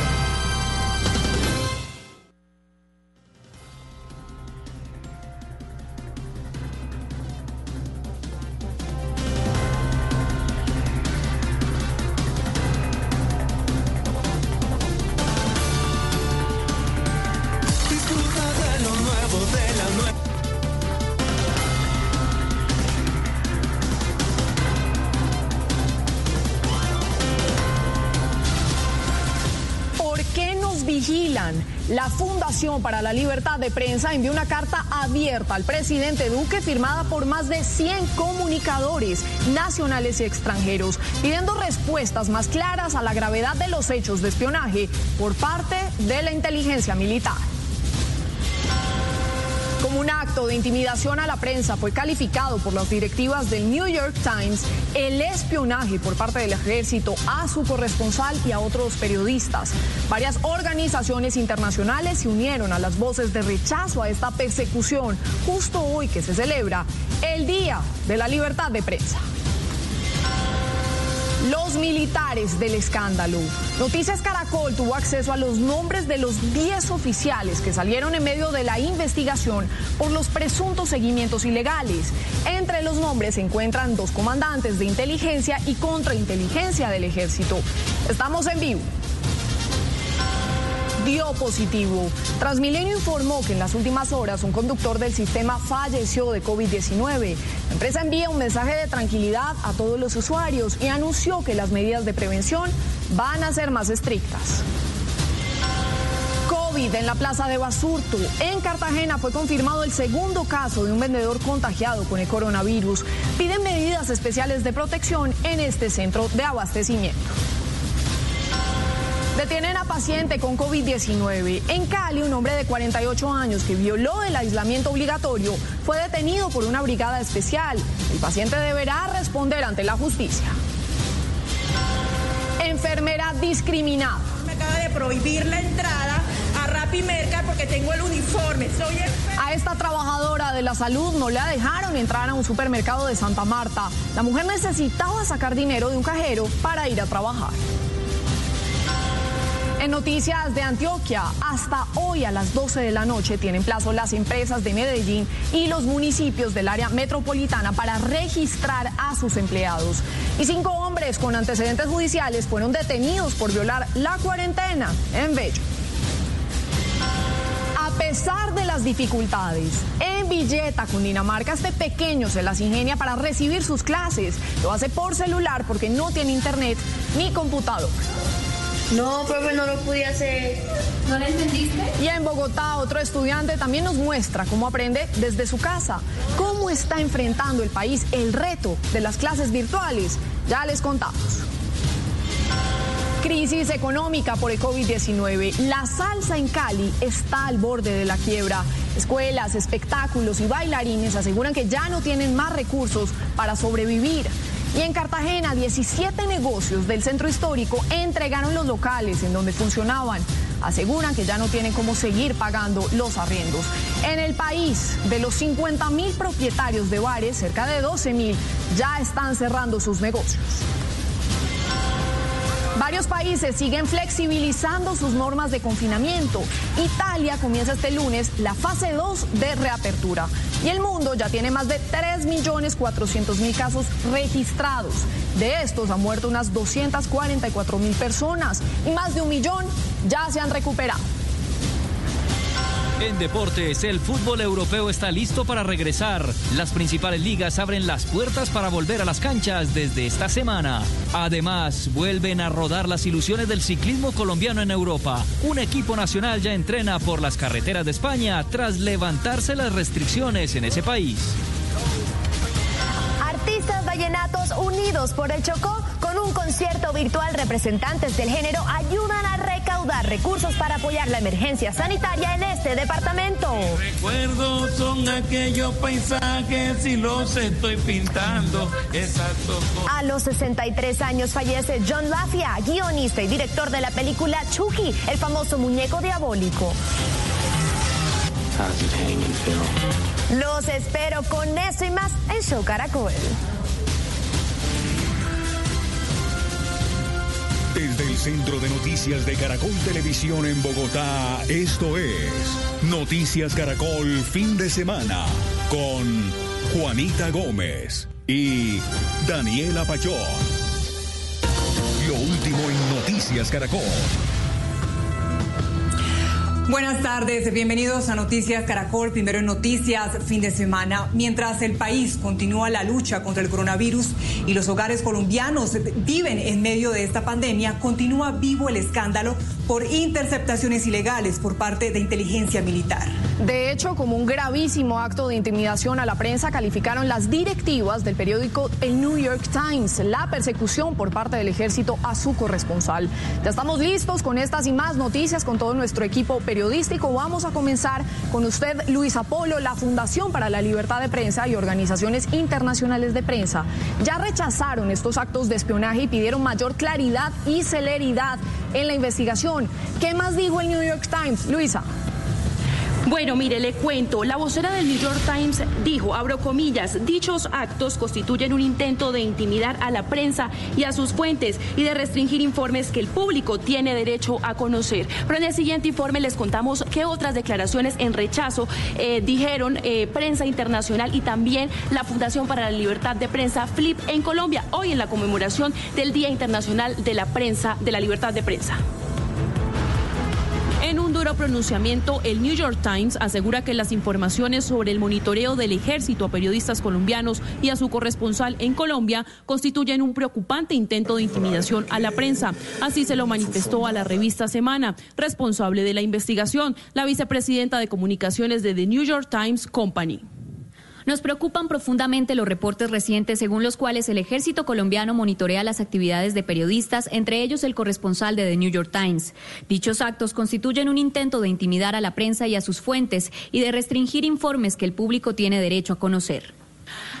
De Prensa envió una carta abierta al presidente Duque firmada por más de 100 comunicadores nacionales y extranjeros, pidiendo respuestas más claras a la gravedad de los hechos de espionaje por parte de la inteligencia militar. De intimidación a la prensa fue calificado por las directivas del New York Times el espionaje por parte del ejército a su corresponsal y a otros periodistas. Varias organizaciones internacionales se unieron a las voces de rechazo a esta persecución justo hoy que se celebra el Día de la Libertad de Prensa. Los militares del escándalo. Noticias Caracol tuvo acceso a los nombres de los 10 oficiales que salieron en medio de la investigación por los presuntos seguimientos ilegales. Entre los nombres se encuentran dos comandantes de inteligencia y contrainteligencia del ejército. Estamos en vivo dio positivo. Transmilenio informó que en las últimas horas un conductor del sistema falleció de COVID-19. La empresa envía un mensaje de tranquilidad a todos los usuarios y anunció que las medidas de prevención van a ser más estrictas. COVID en la plaza de Basurto. En Cartagena fue confirmado el segundo caso de un vendedor contagiado con el coronavirus. Piden medidas especiales de protección en este centro de abastecimiento. Detienen a paciente con COVID-19. En Cali, un hombre de 48 años que violó el aislamiento obligatorio fue detenido por una brigada especial. El paciente deberá responder ante la justicia. Enfermera discriminada. Me acaba de prohibir la entrada a Rappi Merca porque tengo el uniforme. Soy A esta trabajadora de la salud no la dejaron entrar a un supermercado de Santa Marta. La mujer necesitaba sacar dinero de un cajero para ir a trabajar. En noticias de Antioquia, hasta hoy a las 12 de la noche tienen plazo las empresas de Medellín y los municipios del área metropolitana para registrar a sus empleados. Y cinco hombres con antecedentes judiciales fueron detenidos por violar la cuarentena en Bello. A pesar de las dificultades, en Villeta, Cundinamarca, este pequeño se las ingenia para recibir sus clases. Lo hace por celular porque no tiene internet ni computador. No, profe, no lo pude hacer. ¿No lo entendiste? Y en Bogotá, otro estudiante también nos muestra cómo aprende desde su casa, cómo está enfrentando el país el reto de las clases virtuales. Ya les contamos. Crisis económica por el COVID-19. La salsa en Cali está al borde de la quiebra. Escuelas, espectáculos y bailarines aseguran que ya no tienen más recursos para sobrevivir. Y en Cartagena, 17 negocios del centro histórico entregaron los locales en donde funcionaban. Aseguran que ya no tienen cómo seguir pagando los arriendos. En el país, de los 50 mil propietarios de bares, cerca de 12 mil ya están cerrando sus negocios. Varios países siguen flexibilizando sus normas de confinamiento. Italia comienza este lunes la fase 2 de reapertura. Y el mundo ya tiene más de 3.400.000 casos registrados. De estos han muerto unas 244.000 personas y más de un millón ya se han recuperado. En deportes, el fútbol europeo está listo para regresar. Las principales ligas abren las puertas para volver a las canchas desde esta semana. Además, vuelven a rodar las ilusiones del ciclismo colombiano en Europa. Un equipo nacional ya entrena por las carreteras de España tras levantarse las restricciones en ese país. Artistas vallenatos unidos por el Chocó con un concierto virtual. Representantes del género ayudan a recaudar recursos para apoyar la emergencia sanitaria en este departamento. Recuerdos son aquellos paisajes y los estoy pintando. Exacto. A los 63 años fallece John Lafia, guionista y director de la película Chucky, el famoso muñeco diabólico. Los espero con eso y más en Show Caracol. Desde el Centro de Noticias de Caracol Televisión en Bogotá, esto es Noticias Caracol Fin de Semana con Juanita Gómez y Daniela Pachón. Lo último en Noticias Caracol. Buenas tardes, bienvenidos a Noticias Caracol, primero en Noticias, fin de semana. Mientras el país continúa la lucha contra el coronavirus y los hogares colombianos viven en medio de esta pandemia, continúa vivo el escándalo por interceptaciones ilegales por parte de inteligencia militar. De hecho, como un gravísimo acto de intimidación a la prensa, calificaron las directivas del periódico El New York Times la persecución por parte del ejército a su corresponsal. Ya estamos listos con estas y más noticias con todo nuestro equipo periodístico. Vamos a comenzar con usted, Luis Apolo, la Fundación para la Libertad de Prensa y organizaciones internacionales de prensa. Ya rechazaron estos actos de espionaje y pidieron mayor claridad y celeridad en la investigación. ¿Qué más dijo el New York Times, Luisa? Bueno, mire, le cuento. La vocera del New York Times dijo, abro comillas, dichos actos constituyen un intento de intimidar a la prensa y a sus fuentes y de restringir informes que el público tiene derecho a conocer. Pero en el siguiente informe les contamos qué otras declaraciones en rechazo eh, dijeron eh, prensa internacional y también la Fundación para la Libertad de Prensa, FLIP, en Colombia, hoy en la conmemoración del Día Internacional de la Prensa, de la Libertad de Prensa. En un duro pronunciamiento, el New York Times asegura que las informaciones sobre el monitoreo del ejército a periodistas colombianos y a su corresponsal en Colombia constituyen un preocupante intento de intimidación a la prensa. Así se lo manifestó a la revista Semana, responsable de la investigación, la vicepresidenta de comunicaciones de The New York Times Company. Nos preocupan profundamente los reportes recientes según los cuales el ejército colombiano monitorea las actividades de periodistas, entre ellos el corresponsal de The New York Times. Dichos actos constituyen un intento de intimidar a la prensa y a sus fuentes y de restringir informes que el público tiene derecho a conocer.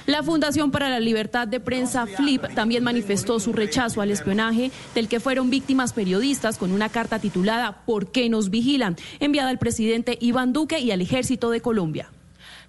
La Fundación para la Libertad de Prensa, FLIP, también manifestó su rechazo al espionaje del que fueron víctimas periodistas con una carta titulada ¿Por qué nos vigilan?, enviada al presidente Iván Duque y al ejército de Colombia.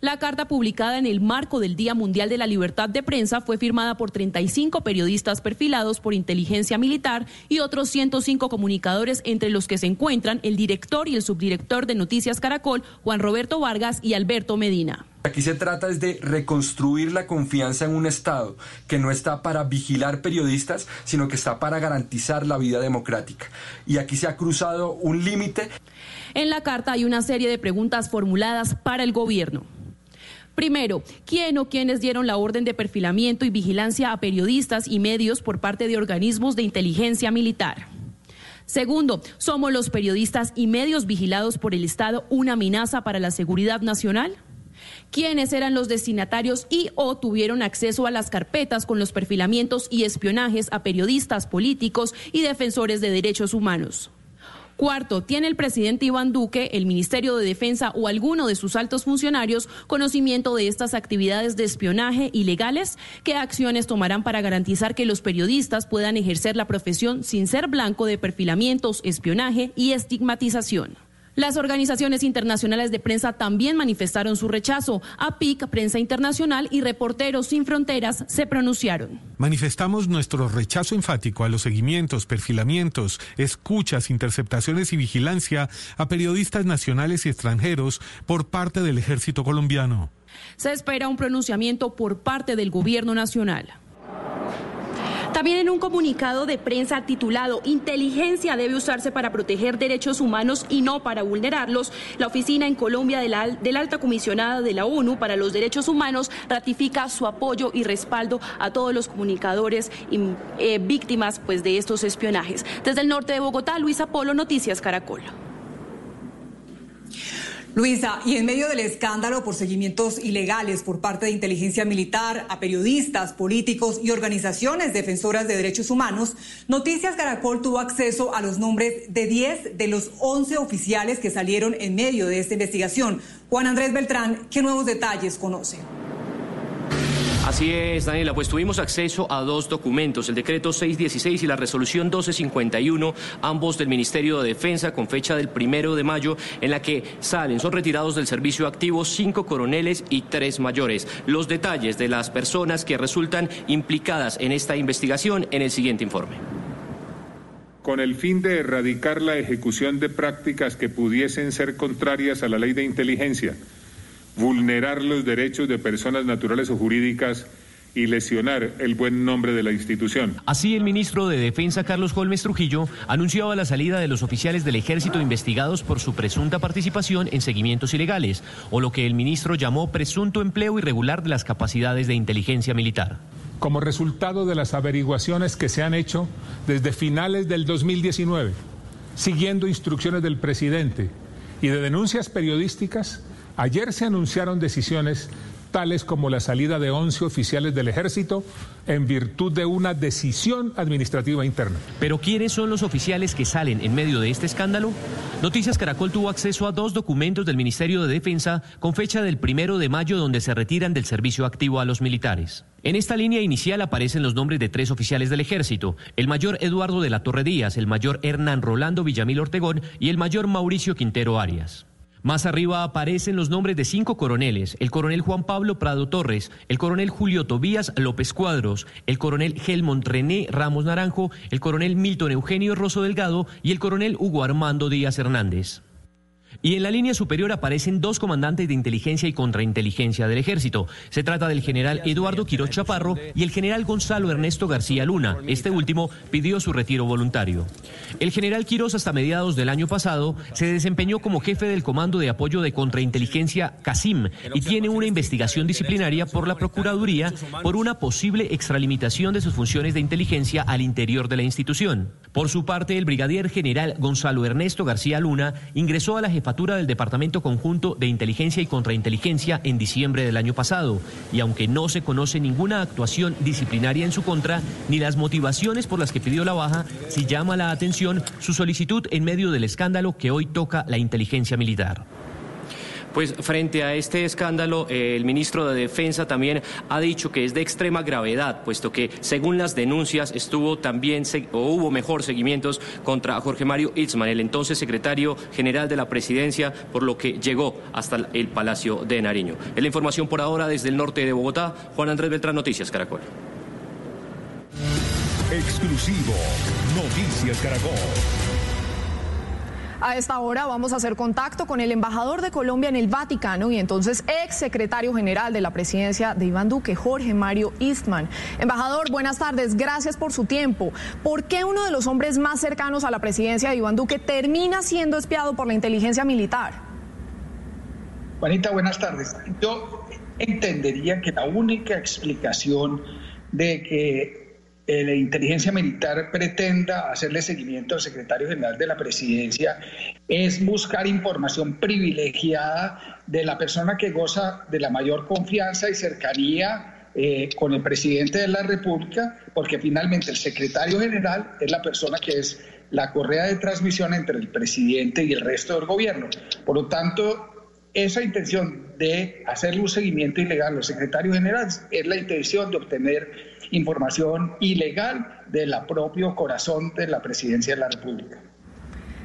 La carta publicada en el marco del Día Mundial de la Libertad de Prensa fue firmada por 35 periodistas perfilados por inteligencia militar y otros 105 comunicadores, entre los que se encuentran el director y el subdirector de Noticias Caracol, Juan Roberto Vargas y Alberto Medina. Aquí se trata es de reconstruir la confianza en un Estado que no está para vigilar periodistas, sino que está para garantizar la vida democrática. Y aquí se ha cruzado un límite. En la carta hay una serie de preguntas formuladas para el gobierno. Primero, ¿quién o quiénes dieron la orden de perfilamiento y vigilancia a periodistas y medios por parte de organismos de inteligencia militar? Segundo, ¿somos los periodistas y medios vigilados por el Estado una amenaza para la seguridad nacional? ¿Quiénes eran los destinatarios y o tuvieron acceso a las carpetas con los perfilamientos y espionajes a periodistas, políticos y defensores de derechos humanos? Cuarto, ¿tiene el presidente Iván Duque, el Ministerio de Defensa o alguno de sus altos funcionarios conocimiento de estas actividades de espionaje ilegales? ¿Qué acciones tomarán para garantizar que los periodistas puedan ejercer la profesión sin ser blanco de perfilamientos, espionaje y estigmatización? Las organizaciones internacionales de prensa también manifestaron su rechazo. APIC, Prensa Internacional y Reporteros Sin Fronteras se pronunciaron. Manifestamos nuestro rechazo enfático a los seguimientos, perfilamientos, escuchas, interceptaciones y vigilancia a periodistas nacionales y extranjeros por parte del ejército colombiano. Se espera un pronunciamiento por parte del gobierno nacional. También en un comunicado de prensa titulado Inteligencia debe usarse para proteger derechos humanos y no para vulnerarlos, la oficina en Colombia de la, alta comisionada de la ONU para los Derechos Humanos ratifica su apoyo y respaldo a todos los comunicadores y eh, víctimas pues, de estos espionajes. Desde el norte de Bogotá, Luisa Polo, Noticias Caracol. Luisa, y en medio del escándalo por seguimientos ilegales por parte de inteligencia militar a periodistas, políticos y organizaciones defensoras de derechos humanos, Noticias Caracol tuvo acceso a los nombres de 10 de los 11 oficiales que salieron en medio de esta investigación. Juan Andrés Beltrán, ¿qué nuevos detalles conoce? Así es, Daniela, pues tuvimos acceso a dos documentos, el decreto 616 y la resolución 1251, ambos del Ministerio de Defensa con fecha del primero de mayo, en la que salen, son retirados del servicio activo cinco coroneles y tres mayores. Los detalles de las personas que resultan implicadas en esta investigación en el siguiente informe con el fin de erradicar la ejecución de prácticas que pudiesen ser contrarias a la ley de inteligencia vulnerar los derechos de personas naturales o jurídicas y lesionar el buen nombre de la institución. Así, el ministro de Defensa, Carlos Holmes Trujillo, anunciaba la salida de los oficiales del ejército investigados por su presunta participación en seguimientos ilegales, o lo que el ministro llamó presunto empleo irregular de las capacidades de inteligencia militar. Como resultado de las averiguaciones que se han hecho desde finales del 2019, siguiendo instrucciones del presidente y de denuncias periodísticas, Ayer se anunciaron decisiones tales como la salida de 11 oficiales del ejército en virtud de una decisión administrativa interna. Pero ¿quiénes son los oficiales que salen en medio de este escándalo? Noticias Caracol tuvo acceso a dos documentos del Ministerio de Defensa con fecha del primero de mayo donde se retiran del servicio activo a los militares. En esta línea inicial aparecen los nombres de tres oficiales del ejército, el mayor Eduardo de la Torre Díaz, el mayor Hernán Rolando Villamil Ortegón y el mayor Mauricio Quintero Arias. Más arriba aparecen los nombres de cinco coroneles, el coronel Juan Pablo Prado Torres, el coronel Julio Tobías López Cuadros, el coronel Helmont René Ramos Naranjo, el coronel Milton Eugenio Rosso Delgado y el coronel Hugo Armando Díaz Hernández. Y en la línea superior aparecen dos comandantes de inteligencia y contrainteligencia del ejército. Se trata del general Eduardo Quiroz Chaparro y el general Gonzalo Ernesto García Luna. Este último pidió su retiro voluntario. El general Quiroz hasta mediados del año pasado se desempeñó como jefe del Comando de Apoyo de Contrainteligencia CASIM y tiene una investigación disciplinaria por la Procuraduría por una posible extralimitación de sus funciones de inteligencia al interior de la institución. Por su parte, el brigadier general Gonzalo Ernesto García Luna ingresó a la del Departamento Conjunto de Inteligencia y Contrainteligencia en diciembre del año pasado, y aunque no se conoce ninguna actuación disciplinaria en su contra, ni las motivaciones por las que pidió la baja, sí llama la atención su solicitud en medio del escándalo que hoy toca la inteligencia militar. Pues frente a este escándalo, eh, el ministro de Defensa también ha dicho que es de extrema gravedad, puesto que según las denuncias estuvo también o hubo mejor seguimientos contra Jorge Mario Itzman, el entonces secretario general de la presidencia, por lo que llegó hasta el Palacio de Nariño. Es la información por ahora desde el norte de Bogotá. Juan Andrés Beltrán, Noticias Caracol. Exclusivo, Noticias Caracol. A esta hora vamos a hacer contacto con el embajador de Colombia en el Vaticano y entonces ex secretario general de la presidencia de Iván Duque, Jorge Mario Eastman. Embajador, buenas tardes, gracias por su tiempo. ¿Por qué uno de los hombres más cercanos a la presidencia de Iván Duque termina siendo espiado por la inteligencia militar? Juanita, buenas tardes. Yo entendería que la única explicación de que eh, la inteligencia militar pretenda hacerle seguimiento al secretario general de la presidencia es buscar información privilegiada de la persona que goza de la mayor confianza y cercanía eh, con el presidente de la República, porque finalmente el secretario general es la persona que es la correa de transmisión entre el presidente y el resto del gobierno. Por lo tanto, esa intención de hacerle un seguimiento ilegal a los secretarios generales es la intención de obtener información ilegal de la propio corazón de la presidencia de la República.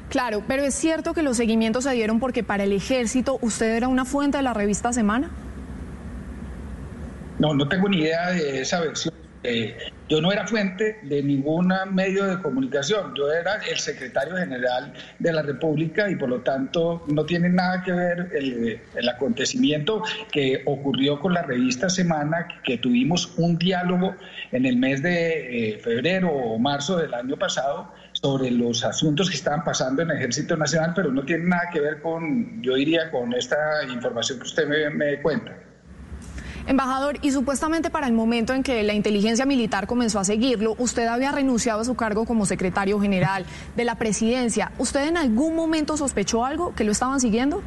Claro, pero es cierto que los seguimientos se dieron porque para el ejército usted era una fuente de la revista Semana. No, no tengo ni idea de esa versión. Eh, yo no era fuente de ningún medio de comunicación, yo era el secretario general de la República y por lo tanto no tiene nada que ver el, acontecimiento que ocurrió con la revista Semana, que tuvimos un diálogo en el mes de eh, febrero o marzo del año pasado sobre los asuntos que estaban pasando en el Ejército Nacional, pero no tiene nada que ver con, yo diría, con esta información que usted me cuenta. Embajador, y supuestamente para el momento en que la inteligencia militar comenzó a seguirlo, usted había renunciado a su cargo como secretario general de la presidencia. ¿Usted en algún momento sospechó algo que lo estaban siguiendo?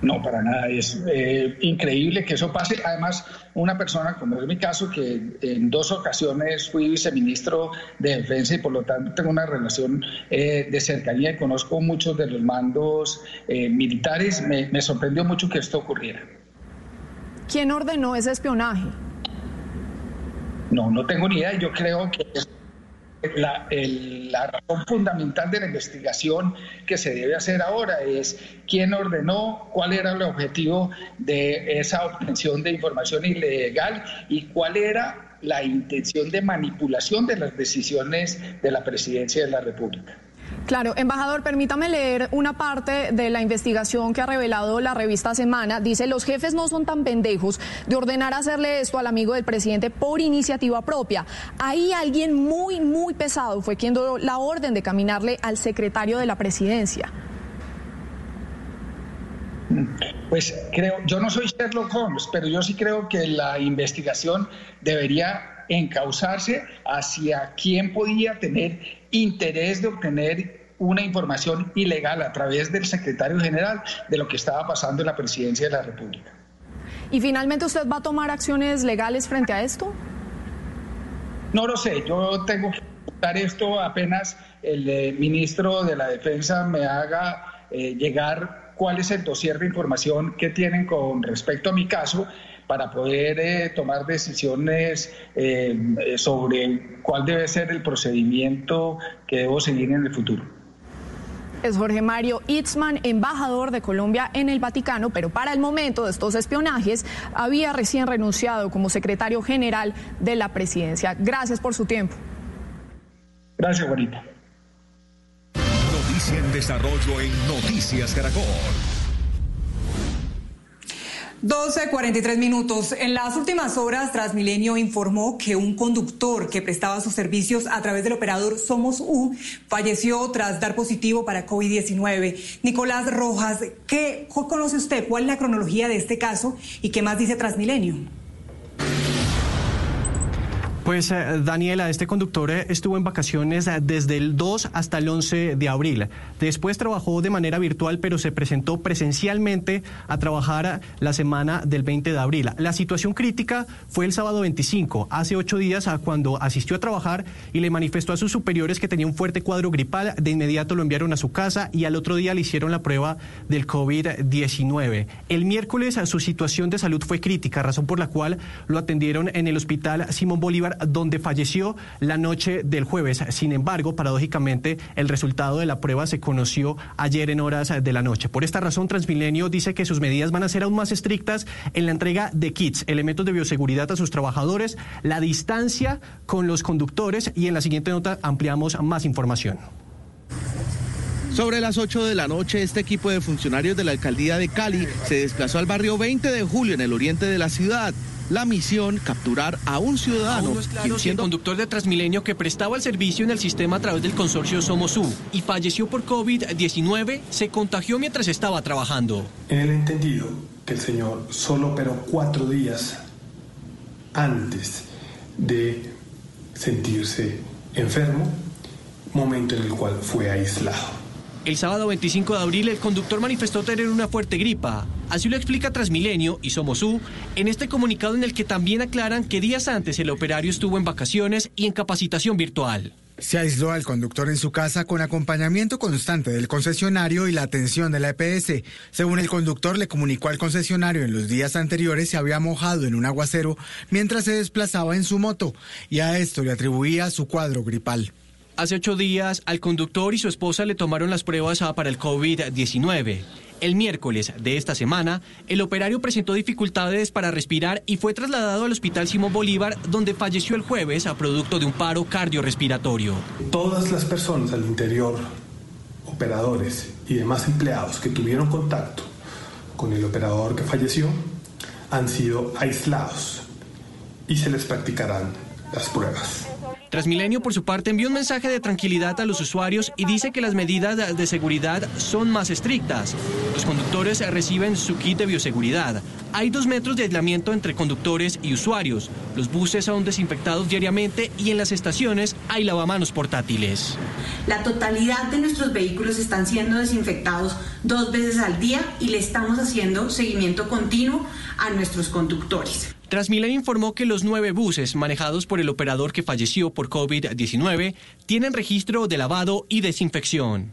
No, para nada. Es eh, increíble que eso pase. Además, una persona, como es mi caso, que en dos ocasiones fui viceministro de Defensa y por lo tanto tengo una relación eh, de cercanía y conozco muchos de los mandos eh, militares, me sorprendió mucho que esto ocurriera. ¿Quién ordenó ese espionaje? No, no tengo ni idea. Yo creo que la, razón fundamental de la investigación que se debe hacer ahora es quién ordenó, cuál era el objetivo de esa obtención de información ilegal y cuál era la intención de manipulación de las decisiones de la presidencia de la República. Claro, embajador, permítame leer una parte de la investigación que ha revelado la revista Semana. Dice, los jefes no son tan pendejos de ordenar hacerle esto al amigo del presidente por iniciativa propia. Ahí alguien muy, muy pesado fue quien dio la orden de caminarle al secretario de la presidencia. Pues creo, yo no soy Sherlock Holmes, pero yo sí creo que la investigación debería encauzarse hacia quién podía tener interés de obtener una información ilegal a través del secretario general de lo que estaba pasando en la presidencia de la República. ¿Y finalmente usted va a tomar acciones legales frente a esto? No lo sé, yo tengo que dar esto apenas el eh, ministro de la Defensa me haga eh, llegar cuál es el dossier de información que tienen con respecto a mi caso para poder eh, tomar decisiones eh, sobre cuál debe ser el procedimiento que debo seguir en el futuro. Es Jorge Mario Itzman, embajador de Colombia en el Vaticano, pero para el momento de estos espionajes había recién renunciado como secretario general de la presidencia. Gracias por su tiempo. Gracias, Juanita. Noticia en desarrollo en Noticias Caracol. 12.43 minutos. En las últimas horas, Transmilenio informó que un conductor que prestaba sus servicios a través del operador Somos U falleció tras dar positivo para COVID-19. Nicolás Rojas, ¿qué conoce usted? ¿Cuál es la cronología de este caso y qué más dice Transmilenio? Pues eh, Daniela, este conductor eh, estuvo en vacaciones eh, desde el 2 hasta el 11 de abril. Después trabajó de manera virtual, pero se presentó presencialmente a trabajar la semana del 20 de abril. La situación crítica fue el sábado 25, hace ocho días, cuando asistió a trabajar y le manifestó a sus superiores que tenía un fuerte cuadro gripal. De inmediato lo enviaron a su casa y al otro día le hicieron la prueba del COVID-19. El miércoles su situación de salud fue crítica, razón por la cual lo atendieron en el hospital Simón Bolívar donde falleció la noche del jueves. Sin embargo, paradójicamente, el resultado de la prueba se conoció ayer en horas de la noche. Por esta razón, Transmilenio dice que sus medidas van a ser aún más estrictas en la entrega de kits, elementos de bioseguridad a sus trabajadores, la distancia con los conductores y en la siguiente nota ampliamos más información. Sobre las 8 de la noche, este equipo de funcionarios de la alcaldía de Cali se desplazó al barrio 20 de julio en el oriente de la ciudad la misión capturar a un ciudadano. siendo... el conductor de Transmilenio que prestaba el servicio en el sistema a través del consorcio Somosu y falleció por COVID-19 se contagió mientras estaba trabajando. En el entendido que el señor solo operó cuatro días antes de sentirse enfermo, momento en el cual fue aislado. El sábado 25 de abril el conductor manifestó tener una fuerte gripa. Así lo explica Transmilenio y Somosú en este comunicado en el que también aclaran que días antes el operario estuvo en vacaciones y en capacitación virtual. Se aisló al conductor en su casa con acompañamiento constante del concesionario y la atención de la EPS. Según el conductor, le comunicó al concesionario en los días anteriores se había mojado en un aguacero mientras se desplazaba en su moto y a esto le atribuía su cuadro gripal. Hace ocho días, al conductor y su esposa le tomaron las pruebas para el COVID-19. El miércoles de esta semana, el operario presentó dificultades para respirar y fue trasladado al Hospital Simón Bolívar, donde falleció el jueves a producto de un paro cardiorrespiratorio. Todas las personas al interior, operadores y demás empleados que tuvieron contacto con el operador que falleció, han sido aislados y se les practicarán las pruebas. Transmilenio, por su parte, envió un mensaje de tranquilidad a los usuarios y dice que las medidas de seguridad son más estrictas. Los conductores reciben su kit de bioseguridad. Hay dos metros de aislamiento entre conductores y usuarios. Los buses son desinfectados diariamente y en las estaciones hay lavamanos portátiles. La totalidad de nuestros vehículos están siendo desinfectados dos veces al día y le estamos haciendo seguimiento continuo a nuestros conductores. Transmilenio informó que los nueve buses manejados por el operador que falleció por COVID-19 tienen registro de lavado y desinfección.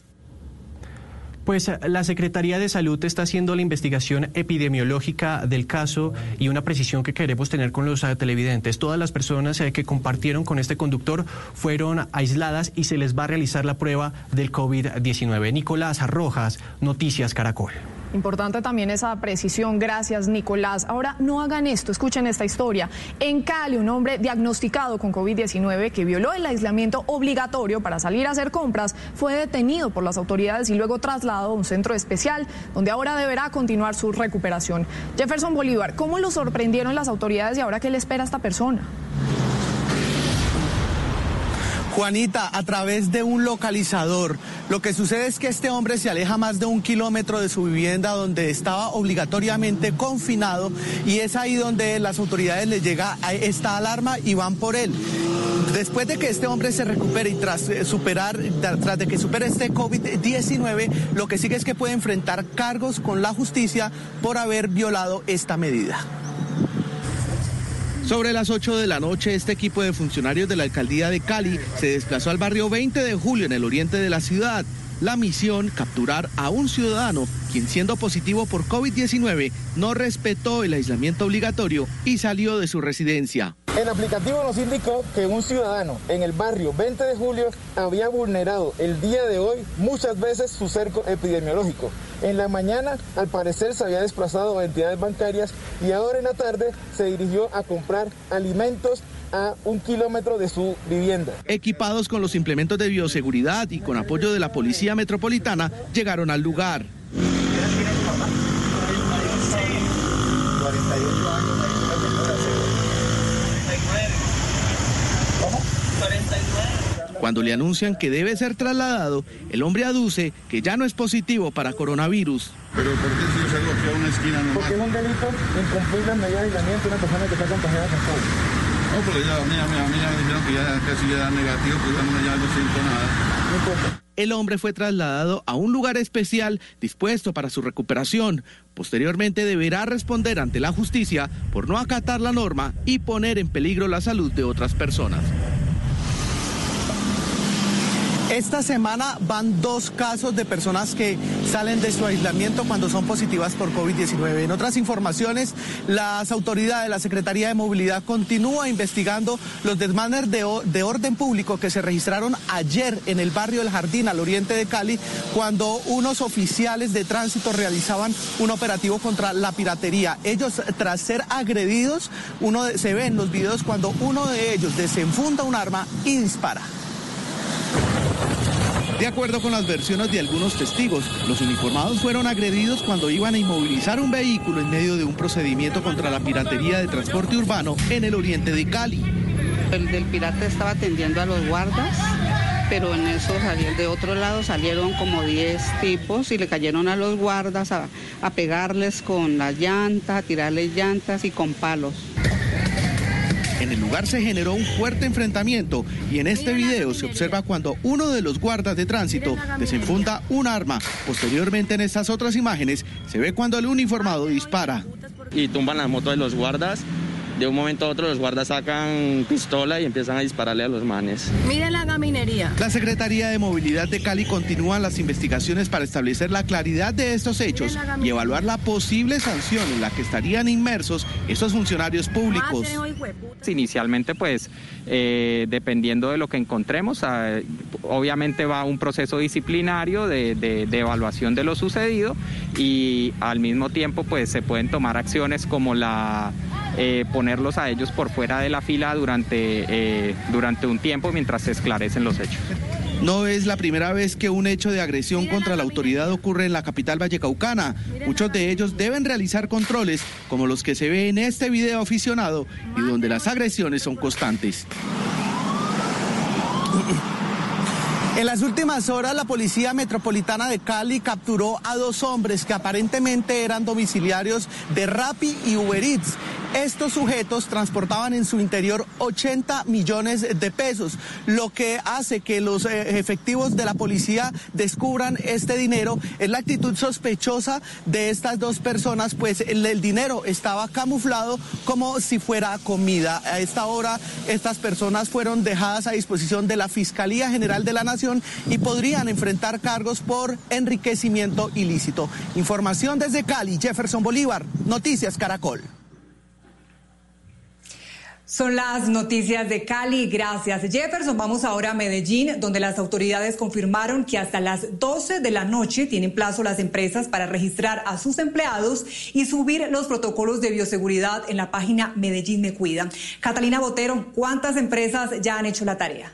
Pues eh, la Secretaría de Salud está haciendo la investigación epidemiológica del caso y una precisión que queremos tener con los eh, televidentes. Todas las personas eh, que compartieron con este conductor fueron aisladas y se les va a realizar la prueba del COVID-19. Nicolás Rojas, Noticias Caracol. Importante también esa precisión. Gracias, Nicolás. Ahora, no hagan esto. Escuchen esta historia. En Cali, un hombre diagnosticado con COVID-19 que violó el aislamiento obligatorio para salir a hacer compras fue detenido por las autoridades y luego trasladado a un centro especial donde ahora deberá continuar su recuperación. Jefferson Bolívar, ¿cómo lo sorprendieron las autoridades y ahora qué le espera a esta persona? Juanita, a través de un localizador. Lo que sucede es que este hombre se aleja más de un kilómetro de su vivienda donde estaba obligatoriamente confinado y es ahí donde las autoridades le llega esta alarma y van por él. Después de que este hombre se recupere y tras eh, superar, tras de que supere este COVID-19, lo que sigue es que puede enfrentar cargos con la justicia por haber violado esta medida. Sobre las 8 de la noche, este equipo de funcionarios de la alcaldía de Cali se desplazó al barrio 20 de julio en el oriente de la ciudad. La misión, capturar a un ciudadano quien siendo positivo por COVID-19 no respetó el aislamiento obligatorio y salió de su residencia. El aplicativo nos indicó que un ciudadano en el barrio 20 de julio había vulnerado el día de hoy muchas veces su cerco epidemiológico. En la mañana, al parecer, se había desplazado a entidades bancarias y ahora en la tarde se dirigió a comprar alimentos a un kilómetro de su vivienda. Equipados con los implementos de bioseguridad y con apoyo de la Policía Metropolitana, llegaron al lugar. Cuando le anuncian que debe ser trasladado, el hombre aduce que ya no es positivo para coronavirus. ¿Pero por qué si yo salgo aquí a una esquina no? Porque es un delito incumplir las medidas de aislamiento de una persona que está contagiada con COVID. No, porque ya mía, mía, me dijeron que ya casi ya era negativo, pues ya no, ya no siento nada. El hombre fue trasladado a un lugar especial dispuesto para su recuperación. Posteriormente deberá responder ante la justicia por no acatar la norma y poner en peligro la salud de otras personas. Esta semana van dos casos de personas que salen de su aislamiento cuando son positivas por COVID-19. En otras informaciones, las autoridades de la Secretaría de Movilidad continúa investigando los desmanes de, de orden público que se registraron ayer en el barrio El Jardín, al oriente de Cali, cuando unos oficiales de tránsito realizaban un operativo contra la piratería. Ellos, tras ser agredidos, uno se ve en los videos cuando uno de ellos desenfunda un arma y dispara. De acuerdo con las versiones de algunos testigos, los uniformados fueron agredidos cuando iban a inmovilizar un vehículo en medio de un procedimiento contra la piratería de transporte urbano en el oriente de Cali. El del pirata estaba atendiendo a los guardas, pero en eso de otro lado salieron como 10 tipos y le cayeron a los guardas a, a pegarles con las llantas, a tirarles llantas y con palos. En el lugar se generó un fuerte enfrentamiento y en este video se observa cuando uno de los guardas de tránsito desenfunda un arma. Posteriormente en estas otras imágenes se ve cuando el uniformado dispara. y tumban las motos de los guardas. De un momento a otro los guardas sacan pistola y empiezan a dispararle a los manes. Miren la gaminería. La Secretaría de Movilidad de Cali continúa las investigaciones para establecer la claridad de estos hechos y evaluar la posible sanción en la que estarían inmersos estos funcionarios públicos. Inicialmente, pues, eh, dependiendo de lo que encontremos, ah, obviamente va un proceso disciplinario de, de- de evaluación de lo sucedido y al mismo tiempo, pues, se pueden tomar acciones como la eh, ponerlos a ellos por fuera de la fila durante, eh, durante un tiempo mientras se esclarecen los hechos. No es la primera vez que un hecho de agresión contra la autoridad ocurre en la capital vallecaucana. Muchos de ellos deben realizar controles como los que se ve en este video aficionado y donde las agresiones son constantes. En las últimas horas, la Policía Metropolitana de Cali capturó a dos hombres que aparentemente eran domiciliarios de Rappi y Uber Eats. Estos sujetos transportaban en su interior 80 millones de pesos, lo que hace que los eh, efectivos de la policía descubran este dinero. Es la actitud sospechosa de estas dos personas, pues el, el dinero estaba camuflado como si fuera comida. A esta hora, estas personas fueron dejadas a disposición de la Fiscalía General de la Nación y podrían enfrentar cargos por enriquecimiento ilícito. Información desde Cali, Jefferson Bolívar, Noticias Caracol. Son las noticias de Cali. Gracias, Jefferson. Vamos ahora a Medellín, donde las autoridades confirmaron que hasta las 12 de la noche tienen plazo las empresas para registrar a sus empleados y subir los protocolos de bioseguridad en la página Medellín Me Cuida. Catalina Botero, ¿cuántas empresas ya han hecho la tarea?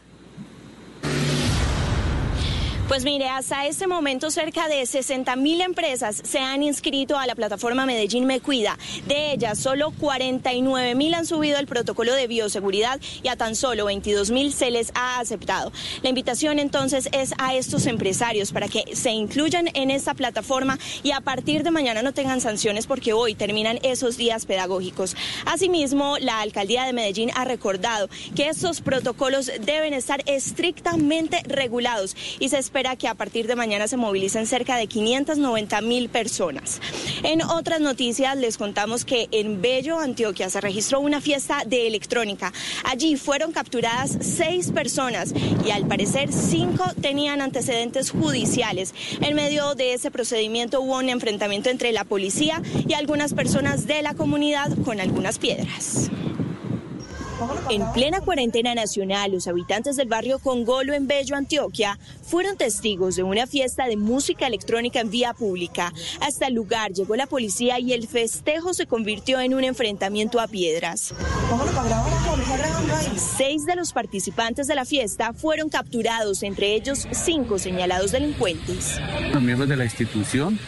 Pues mire, hasta este momento cerca de 60 mil empresas se han inscrito a la plataforma Medellín Me Cuida. De ellas, solo 49 mil han subido el protocolo de bioseguridad y a tan solo 22 mil se les ha aceptado. La invitación entonces es a estos empresarios para que se incluyan en esta plataforma y a partir de mañana no tengan sanciones porque hoy terminan esos días pedagógicos. Asimismo, la alcaldía de Medellín ha recordado que estos protocolos deben estar estrictamente regulados y se espera que a partir de mañana se movilicen cerca de 590 mil personas. En otras noticias les contamos que en Bello, Antioquia, se registró una fiesta de electrónica. Allí fueron capturadas seis personas y al parecer cinco tenían antecedentes judiciales. En medio de ese procedimiento hubo un enfrentamiento entre la policía y algunas personas de la comunidad con algunas piedras. En plena cuarentena nacional, los habitantes del barrio Congolo en Bello, Antioquia, fueron testigos de una fiesta de música electrónica en vía pública. Hasta el lugar llegó la policía y el festejo se convirtió en un enfrentamiento a piedras. Seis de los participantes de la fiesta fueron capturados, entre ellos cinco señalados delincuentes. Los miembros de la institución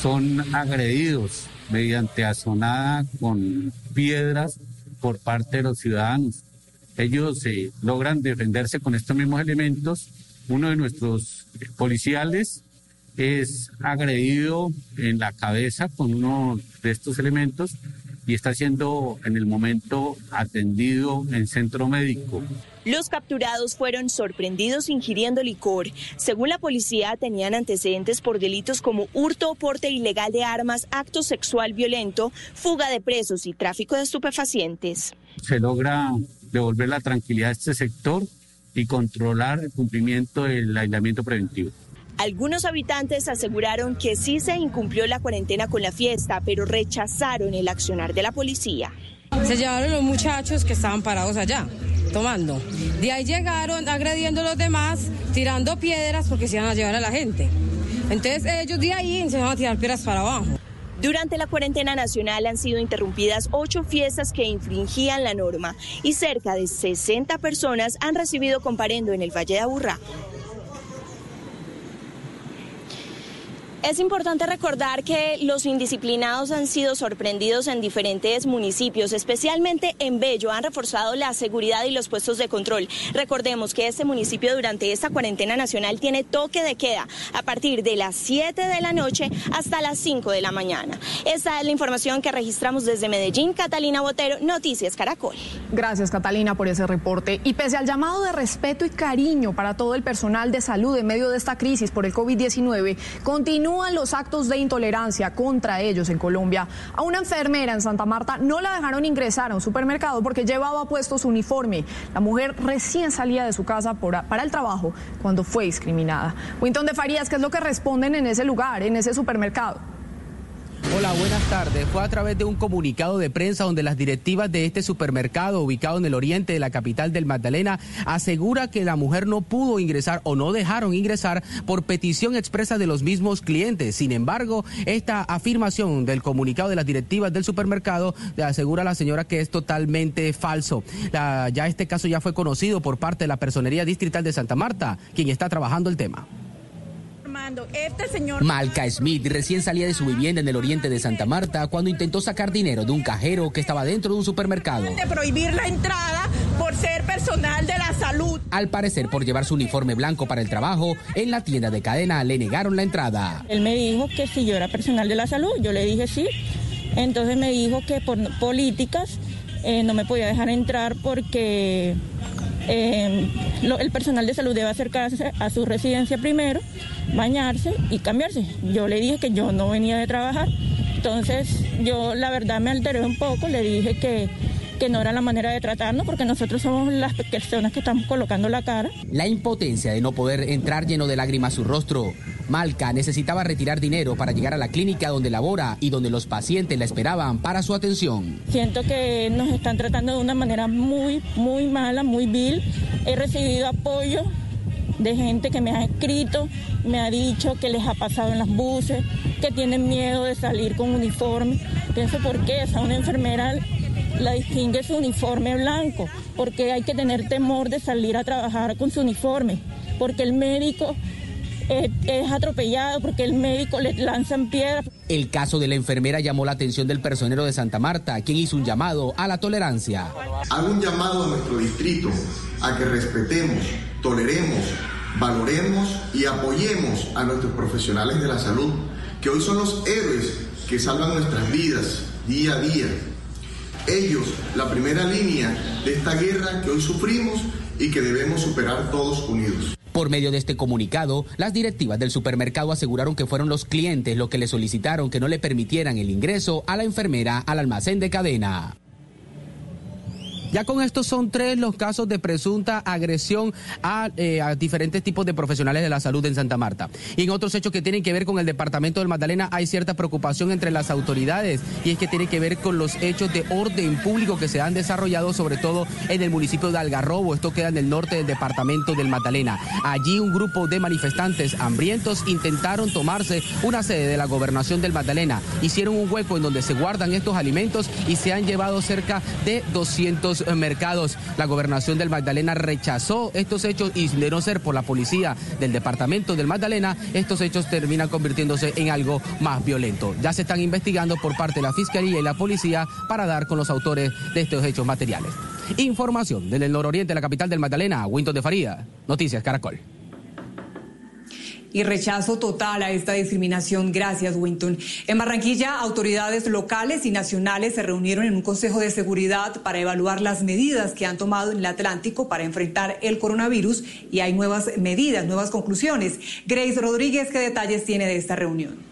son agredidos mediante azonada con piedras por parte de los ciudadanos. Ellos eh, logran defenderse con estos mismos elementos. Uno de nuestros policiales es agredido en la cabeza con uno de estos elementos y está siendo en el momento atendido en centro médico. Los capturados fueron sorprendidos ingiriendo licor. Según la policía, tenían antecedentes por delitos como hurto o porte ilegal de armas, acto sexual violento, fuga de presos y tráfico de estupefacientes. Se logra devolver la tranquilidad a este sector y controlar el cumplimiento del aislamiento preventivo. Algunos habitantes aseguraron que sí se incumplió la cuarentena con la fiesta, pero rechazaron el accionar de la policía. Se llevaron los muchachos que estaban parados allá tomando. De ahí llegaron agrediendo a los demás, tirando piedras porque se iban a llevar a la gente. Entonces ellos de ahí se van a tirar piedras para abajo. Durante la cuarentena nacional han sido interrumpidas ocho fiestas que infringían la norma y cerca de 60 personas han recibido comparendo en el Valle de Aburrá. Es importante recordar que los indisciplinados han sido sorprendidos en diferentes municipios, especialmente en Bello. Han reforzado la seguridad y los puestos de control. Recordemos que este municipio durante esta cuarentena nacional tiene toque de queda a partir de las 7 de la noche hasta las 5 de la mañana. Esta es la información que registramos desde Medellín. Catalina Botero, Noticias Caracol. Gracias, Catalina, por ese reporte. Y pese al llamado de respeto y cariño para todo el personal de salud en medio de esta crisis por el COVID-19, continúa los actos de intolerancia contra ellos en Colombia. A una enfermera en Santa Marta no la dejaron ingresar a un supermercado porque llevaba puesto su uniforme. La mujer recién salía de su casa para el trabajo cuando fue discriminada. Winton de Farías, ¿qué es lo que responden en ese lugar, en ese supermercado? Hola, buenas tardes. Fue a través de un comunicado de prensa donde las directivas de este supermercado ubicado en el oriente de la capital del Magdalena asegura que la mujer no pudo ingresar o no dejaron ingresar por petición expresa de los mismos clientes. Sin embargo, esta afirmación del comunicado de las directivas del supermercado le asegura a la señora que es totalmente falso. ya este caso ya fue conocido por parte de la Personería Distrital de Santa Marta, quien está trabajando el tema. Este señor... Malca Smith recién salía de su vivienda en el oriente de Santa Marta cuando intentó sacar dinero de un cajero que estaba dentro de un supermercado. De prohibir la entrada por ser personal de la salud. Al parecer, por llevar su uniforme blanco para el trabajo, en la tienda de cadena le negaron la entrada. Él me dijo que si yo era personal de la salud, yo le dije sí. Entonces me dijo que por políticas eh, no me podía dejar entrar porque eh, el personal de salud debe acercarse a su residencia primero, bañarse y cambiarse. Yo le dije que yo no venía de trabajar, entonces yo la verdad me alteré un poco, le dije que que no era la manera de tratarnos porque nosotros somos las personas que estamos colocando la cara. La impotencia de no poder entrar lleno de lágrimas su rostro. Malca necesitaba retirar dinero para llegar a la clínica donde labora y donde los pacientes la esperaban para su atención. Siento que nos están tratando de una manera muy, muy mala, muy vil. He recibido apoyo de gente que me ha escrito, me ha dicho que les ha pasado en las buses, que tienen miedo de salir con uniforme. Pienso por qué, esa una enfermera la distingue su uniforme blanco, porque hay que tener temor de salir a trabajar con su uniforme, porque el médico es, atropellado, porque el médico le lanzan piedras. El caso de la enfermera llamó la atención del personero de Santa Marta, quien hizo un llamado a la tolerancia. Hago un llamado a nuestro distrito a que respetemos, toleremos, valoremos y apoyemos a nuestros profesionales de la salud, que hoy son los héroes que salvan nuestras vidas día a día ellos, la primera línea de esta guerra que hoy sufrimos y que debemos superar todos unidos. Por medio de este comunicado, las directivas del supermercado aseguraron que fueron los clientes los que le solicitaron que no le permitieran el ingreso a la enfermera al almacén de cadena. Ya con esto son tres los casos de presunta agresión eh, a, diferentes tipos de profesionales de la salud en Santa Marta. Y en otros hechos que tienen que ver con el departamento del Magdalena hay cierta preocupación entre las autoridades y es que tiene que ver con los hechos de orden público que se han desarrollado sobre todo en el municipio de Algarrobo. Esto queda en el norte del departamento del Magdalena. Allí un grupo de manifestantes hambrientos intentaron tomarse una sede de la gobernación del Magdalena. Hicieron un hueco en donde se guardan estos alimentos y se han llevado cerca de 200 mercados. La gobernación del Magdalena rechazó estos hechos y de no ser por la policía del departamento del Magdalena, estos hechos terminan convirtiéndose en algo más violento. Ya se están investigando por parte de la Fiscalía y la policía para dar con los autores de estos hechos materiales. Información desde el nororiente de la capital del Magdalena, Winton de Faría, Noticias Caracol. Y rechazo total a esta discriminación. Gracias, Winton. En Barranquilla, autoridades locales y nacionales se reunieron en un Consejo de Seguridad para evaluar las medidas que han tomado en el Atlántico para enfrentar el coronavirus y hay nuevas medidas, nuevas conclusiones. Grace Rodríguez, ¿qué detalles tiene de esta reunión?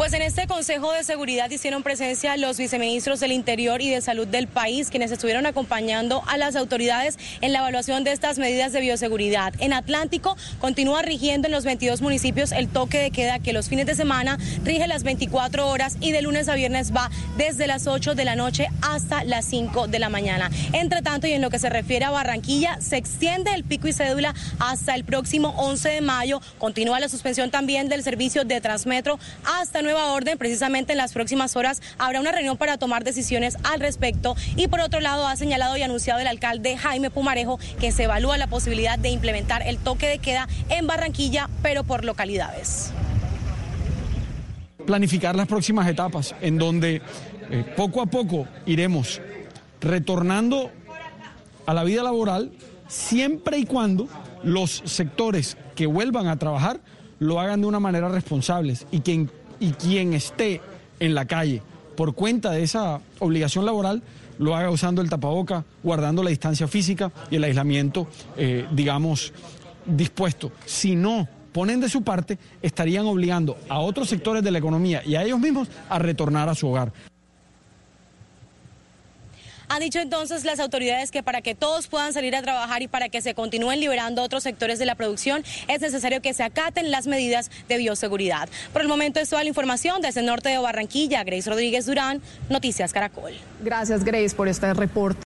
Pues en este Consejo de Seguridad hicieron presencia los viceministros del Interior y de Salud del país, quienes estuvieron acompañando a las autoridades en la evaluación de estas medidas de bioseguridad. En Atlántico continúa rigiendo en los 22 municipios el toque de queda que los fines de semana rige las 24 horas y de lunes a viernes va desde las 8 de la noche hasta las 5 de la mañana. Entre tanto, y en lo que se refiere a Barranquilla, se extiende el pico y cédula hasta el próximo 11 de mayo. Continúa la suspensión también del servicio de Transmetro hasta nueva orden. Precisamente en las próximas horas habrá una reunión para tomar decisiones al respecto. Y por otro lado, ha señalado y anunciado el alcalde Jaime Pumarejo que se evalúa la posibilidad de implementar el toque de queda en Barranquilla, pero por localidades. Planificar las próximas etapas en donde eh, poco a poco iremos retornando a la vida laboral siempre y cuando los sectores que vuelvan a trabajar lo hagan de una manera responsable y que y quien esté en la calle por cuenta de esa obligación laboral lo haga usando el tapaboca, guardando la distancia física y el aislamiento, eh, digamos, dispuesto. Si no ponen de su parte, estarían obligando a otros sectores de la economía y a ellos mismos a retornar a su hogar. Han dicho entonces las autoridades que para que todos puedan salir a trabajar y para que se continúen liberando otros sectores de la producción es necesario que se acaten las medidas de bioseguridad. Por el momento es toda la información desde el norte de Barranquilla. Grace Rodríguez Durán, Noticias Caracol. Gracias Grace por este reporte.